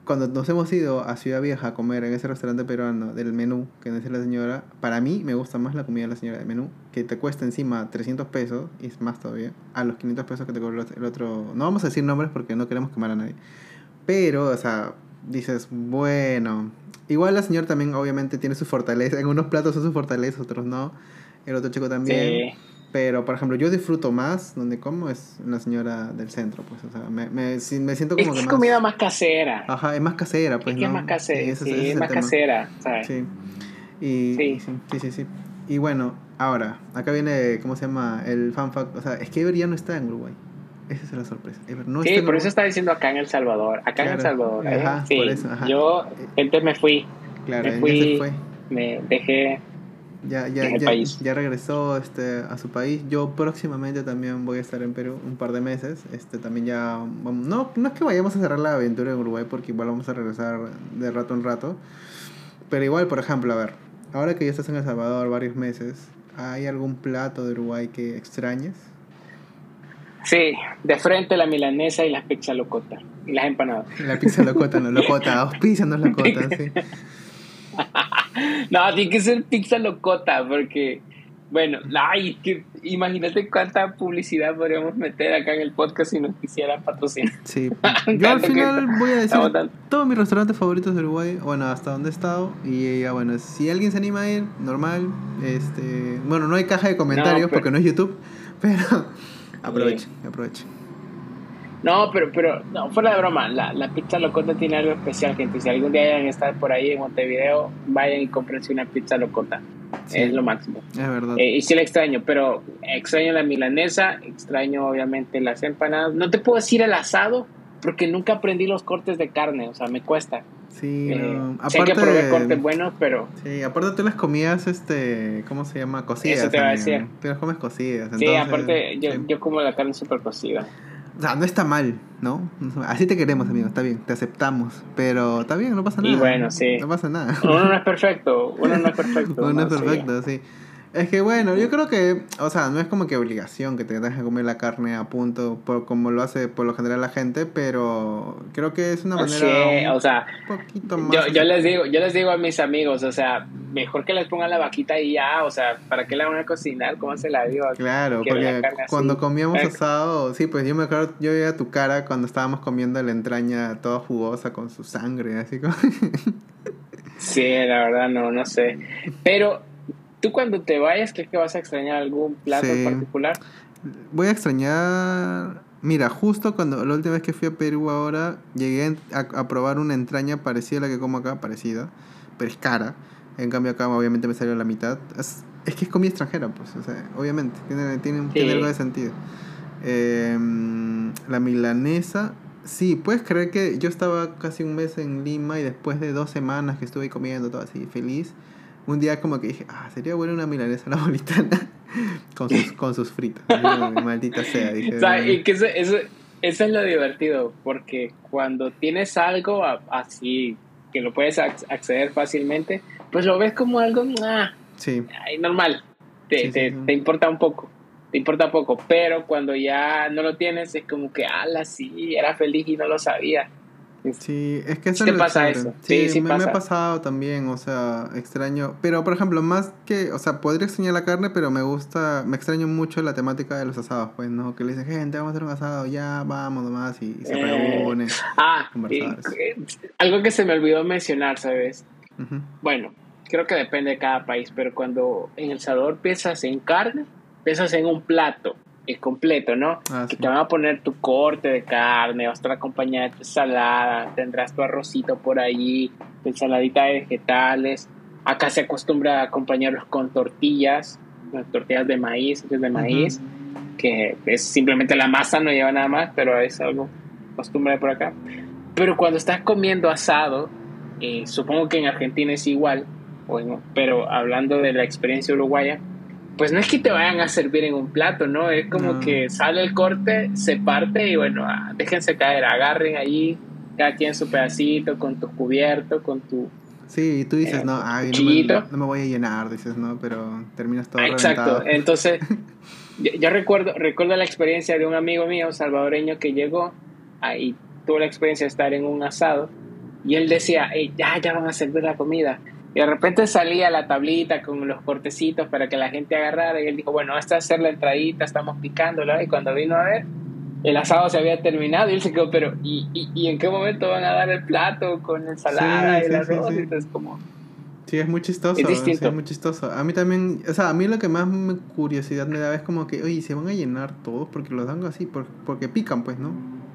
[SPEAKER 2] cuando nos hemos ido a Ciudad Vieja a comer en ese restaurante peruano del menú que dice la señora, para mí me gusta más la comida de la señora del menú, que te cuesta encima 300 pesos, y es más todavía, a los 500 pesos que te cobró el otro. No vamos a decir nombres porque no queremos quemar a nadie. Pero, o sea, dices, bueno. Igual la señora también, obviamente, tiene su fortaleza. En unos platos son sus fortalezas, otros no. El otro chico también. Sí. Pero, por ejemplo, yo disfruto más donde como es una señora del centro, pues, o sea, me, me, me siento como
[SPEAKER 1] es que más... comida más casera.
[SPEAKER 2] Ajá, es más casera, pues,
[SPEAKER 1] es que es más casera, sí, es, más casera, ¿sabes?
[SPEAKER 2] Sí. Y, sí. sí, sí, sí. Y bueno, ahora, acá viene, ¿cómo se llama? El fan fact, o sea, es que Ever ya no está en Uruguay. Esa es la sorpresa. Ever no
[SPEAKER 1] sí, por eso está diciendo acá en El Salvador. Acá en El Salvador. ¿eh? Ajá, sí. por eso. Ajá. Yo, entonces me fui. Claro, me fui, se fue. Me dejé
[SPEAKER 2] ya, ya, ya, ya, regresó este, a su país. Yo próximamente también voy a estar en Perú un par de meses. Este, también ya, no, no es que vayamos a cerrar la aventura en Uruguay porque igual vamos a regresar de rato en rato. Pero igual, por ejemplo, a ver, ahora que ya estás en El Salvador varios meses, ¿hay algún plato de Uruguay que extrañes?
[SPEAKER 1] Sí, de frente la milanesa y las pizza locota. Y las empanadas.
[SPEAKER 2] La pizza locota, no locota, [LAUGHS] auspicia no locota, sí. [LAUGHS]
[SPEAKER 1] no, tiene que ser pizza locota, porque, bueno, ay, que, imagínate cuánta publicidad podríamos meter acá en el podcast si nos quisieran patrocinar.
[SPEAKER 2] Sí, [LAUGHS] yo al final voy a decir todos mis restaurantes favoritos de Uruguay, bueno, hasta donde he estado, y ya, bueno, si alguien se anima a ir, normal, este, bueno, no hay caja de comentarios porque no es YouTube, pero aprovechen, aprovechen.
[SPEAKER 1] No, pero, pero, no, fuera de broma, la, la pizza locota tiene algo especial, gente. Si algún día hayan estar por ahí en Montevideo, vayan y cómprense una pizza locota. Es lo máximo.
[SPEAKER 2] Es verdad.
[SPEAKER 1] Eh, y sí la extraño, pero extraño la milanesa, extraño obviamente las empanadas. No te puedo decir el asado, porque nunca aprendí los cortes de carne, o sea, me cuesta.
[SPEAKER 2] Sí, eh,
[SPEAKER 1] aparte, hay que probar cortes buenos, pero...
[SPEAKER 2] Sí, aparte tú las comías, este, ¿cómo se llama? Cocidas. Eso
[SPEAKER 1] te va a decir.
[SPEAKER 2] Tú las comes cocidas.
[SPEAKER 1] sí, aparte yo, yo como la carne súper cocida.
[SPEAKER 2] O sea, no está mal, ¿no? Así te queremos, amigo, está bien, te aceptamos. Pero está bien, no pasa nada.
[SPEAKER 1] Y bueno, sí.
[SPEAKER 2] No pasa nada.
[SPEAKER 1] Uno no es perfecto, uno no es perfecto. [LAUGHS]
[SPEAKER 2] uno no es perfecto, sí. Es que bueno, yo creo que, o sea, no es como que obligación que te dejes comer la carne a punto por, como lo hace por lo general la gente, pero creo que es una manera
[SPEAKER 1] sí, o sea, un poquito más. Yo, yo, les digo, yo les digo a mis amigos, o sea, mejor que les pongan la vaquita y ya, o sea, ¿para qué la van a cocinar? ¿Cómo se la digo?
[SPEAKER 2] Claro, porque cuando comíamos asado, sí, pues yo me acuerdo, yo veía tu cara cuando estábamos comiendo la entraña toda jugosa con su sangre, así como. [LAUGHS]
[SPEAKER 1] sí, la verdad no, no sé, pero ¿Tú cuando te vayas crees que vas a extrañar algún plato en particular?
[SPEAKER 2] Voy a extrañar... Mira, justo cuando la última vez que fui a Perú ahora, llegué a, probar una entraña parecida a la que como acá, parecida, pero es cara. En cambio acá obviamente me salió la mitad. Es, que es comida extranjera, pues, o sea, obviamente, tiene, tiene, algo de sentido. Em, la milanesa, sí, puedes creer que yo estaba casi un mes en Lima y después de dos semanas que estuve comiendo todo así feliz, un día como que dije, ah, sería buena una milanesa napolitana [LAUGHS] con sus, con sus fritas. maldita sea. Dije, [LAUGHS]
[SPEAKER 1] y que eso, eso, eso, es lo divertido, porque cuando tienes algo así que lo puedes acceder fácilmente, pues lo ves como algo ah, sí. normal. Te, te, te, importa un poco. Te importa poco, pero cuando ya no lo tienes es como que, ala, sí, era feliz y no lo sabía.
[SPEAKER 2] Sí, es que eso pasa eso? Sí, sí, me, me, ha pasado también, o sea, extraño. Pero, por ejemplo, más que, o sea, podría extrañar la carne, pero me gusta, me extraño mucho la temática de los asados, pues, ¿no? Que le dicen, gente, vamos a hacer un asado, ya, vamos nomás, y, se eh, reúnen.
[SPEAKER 1] Ah, algo que se me olvidó mencionar, ¿sabes? Bueno, creo que depende de cada país, pero cuando en El Salvador piensas en carne, piensas en un plato es completo, ¿no? Ah, que te van a poner tu corte de carne, vas a estar acompañada de tu ensalada, tendrás tu arrocito por ahí, tu ensaladita de vegetales. Acá se acostumbra a acompañarlos con tortillas, tortillas de maíz, de maíz, que es simplemente la masa, no lleva nada más, pero es algo costumbre por acá. Pero cuando estás comiendo asado, eh, supongo que en Argentina es igual, bueno, pero hablando de la experiencia uruguaya, pues no es que te vayan a servir en un plato, ¿no? Es como que sale el corte, se parte y bueno, ah, déjense caer, agarren ahí cada quien su pedacito, con tu cubierto, con tu...
[SPEAKER 2] Sí, y tú dices, eh, no, ay, no me, voy a llenar, dices, no, pero terminas todo
[SPEAKER 1] Exacto, entonces [LAUGHS] yo, recuerdo, recuerdo la experiencia de un amigo mío salvadoreño que llegó ahí, tuvo la experiencia de estar en un asado y él decía, ya, ya van a servir la comida. Y de repente salía la tablita con los cortecitos para que la gente agarrara y él dijo, bueno, esta es hacer la entradita, estamos picándola y cuando vino a ver, el asado se había terminado y él se quedó, pero ¿y, y, en qué momento van a dar el plato con ensalada y las arroz? Entonces como...
[SPEAKER 2] Sí, es muy chistoso. Es distinto. es muy chistoso. A mí también, o sea, a mí lo que más curiosidad me da es como que, oye, ¿se van a llenar todos? Porque los dan así, porque pican, pues, ¿no?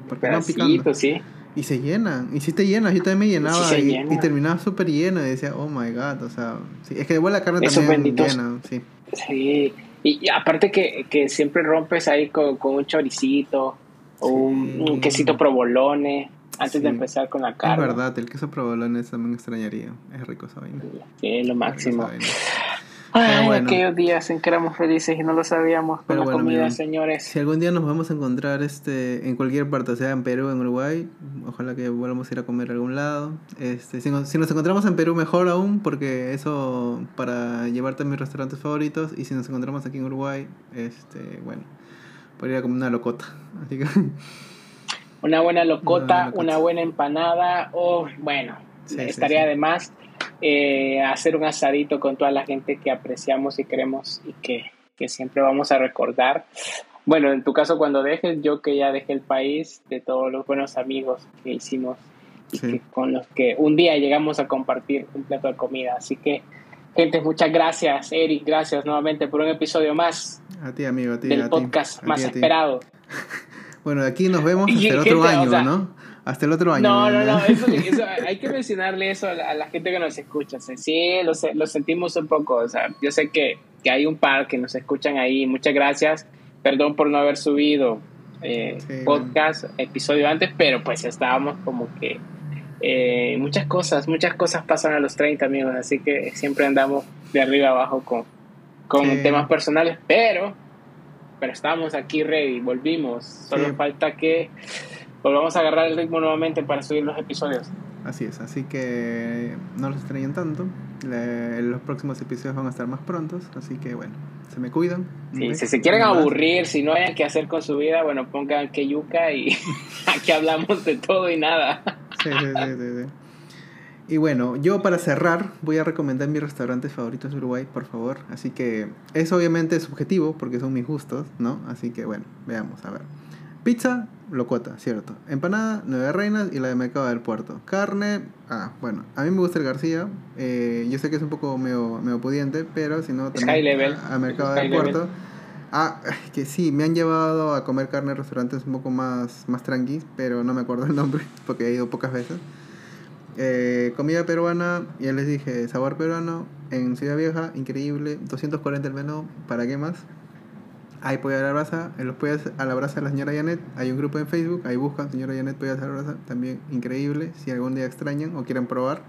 [SPEAKER 2] Porque
[SPEAKER 1] van picando. sí.
[SPEAKER 2] Y se llenan. Y si te llenas, yo también me llenaba y, terminaba súper lleno y decía, oh my god, o sea, es que después la carne también llena, sí.
[SPEAKER 1] Sí, y, aparte que, que, siempre rompes ahí con, con un choricito o un, quesito provolone antes de empezar con la carne.
[SPEAKER 2] Es verdad, el queso provolone también extrañaría, es rico esa vaina.
[SPEAKER 1] Sí, es lo máximo. Ay, aquellos días en que éramos felices y no lo sabíamos con la comida, señores.
[SPEAKER 2] Si algún día nos vamos a encontrar este en cualquier parte, sea en Perú, en Uruguay, ojalá que volvamos a ir a comer a algún lado. Este, si nos, si nos encontramos en Perú, mejor aún, porque eso para llevarte a mis restaurantes favoritos. Y si nos encontramos aquí en Uruguay, este, bueno, podría ir a comer una locota. Así que.
[SPEAKER 1] Una buena locota, una, buena empanada, o bueno, estaría de más eh, hacer un asadito con toda la gente que apreciamos y queremos y que, siempre vamos a recordar. Bueno, en tu caso cuando dejes, yo que ya dejé el país, de todos los buenos amigos que hicimos y con los que un día llegamos a compartir un plato de comida. Así que, gente, muchas gracias, Eric, gracias nuevamente por un episodio más.
[SPEAKER 2] A ti, amigo, a ti.
[SPEAKER 1] Del podcast más esperado. [LAUGHS]
[SPEAKER 2] bueno, aquí nos vemos hasta el otro año, ¿no? Hasta el otro año.
[SPEAKER 1] No, no, no, eso, [LAUGHS] hay que mencionarle eso a la, gente que nos escucha. Sí, lo, lo, sentimos un poco. O sea, yo sé que, que, hay un par que nos escuchan ahí. Muchas gracias. Perdón por no haber subido eh, podcast, episodio antes, pero pues estábamos como que eh, muchas cosas, muchas cosas pasan a los 30 amigos, así que siempre andamos de arriba abajo con, con temas personales, pero, pero estamos aquí ready, volvimos. Solo falta que volvamos a agarrar el ritmo nuevamente para subir los episodios.
[SPEAKER 2] Así es, así que no los extrañen tanto. los próximos episodios van a estar más prontos, así que bueno, se me cuidan.
[SPEAKER 1] si se quieren aburrir, si no hayan que hacer con su vida, bueno, pongan que yuca y [LAUGHS] aquí hablamos de todo y nada. sí, sí, sí,
[SPEAKER 2] sí, Y bueno, yo para cerrar voy a recomendar mis restaurantes favoritos de Uruguay, por favor. Así que es obviamente subjetivo porque son mis gustos, ¿no? Así que bueno, veamos, a ver. Pizza locota, cierto. Empanada, Nueve Reinas y la de Mercado del Puerto. Carne, ah, bueno, a mí me gusta el García. Eh, yo sé que es un poco medio, medio pudiente, pero si no,
[SPEAKER 1] también level.
[SPEAKER 2] A, Mercado del Puerto. Ah, que sí, me han llevado a comer carne en restaurantes un poco más, más tranquis, pero no me acuerdo el nombre [LAUGHS] porque he ido pocas veces. Eh, comida peruana, ya les dije, sabor peruano en Ciudad Vieja, increíble, 240 el menú, ¿para qué más? Hay pollo a la brasa, en los pollos a la brasa de la señora Janet, hay un grupo en Facebook, ahí buscan señora Janet pollo a la brasa, también increíble, si algún día extrañan o quieren probar.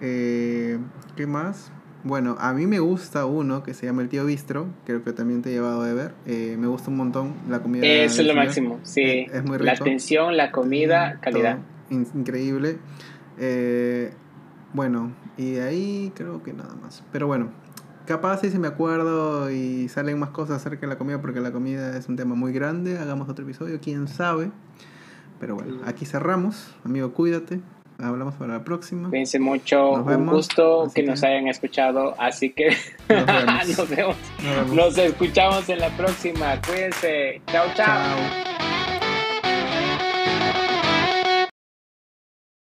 [SPEAKER 2] Eh, ¿Qué más? Bueno, a mí me gusta uno que se llama El Tío Bistro, creo que también te he llevado a ver. Eh, me gusta un montón la comida.
[SPEAKER 1] Eso es lo máximo, sí. Es, muy rico. La atención, la comida, calidad.
[SPEAKER 2] increíble. Eh, bueno, y de ahí creo que nada más. Pero bueno, capaz si se me acuerdo y salen más cosas acerca de la comida, porque la comida es un tema muy grande, hagamos otro episodio, quién sabe. Pero bueno, aquí cerramos. Amigo, cuídate. Hablamos para la próxima.
[SPEAKER 1] Cuídense mucho. un gusto que, nos hayan escuchado. Así que [LAUGHS] nos, vemos. nos, escuchamos en la próxima. Cuídense. chao. chao.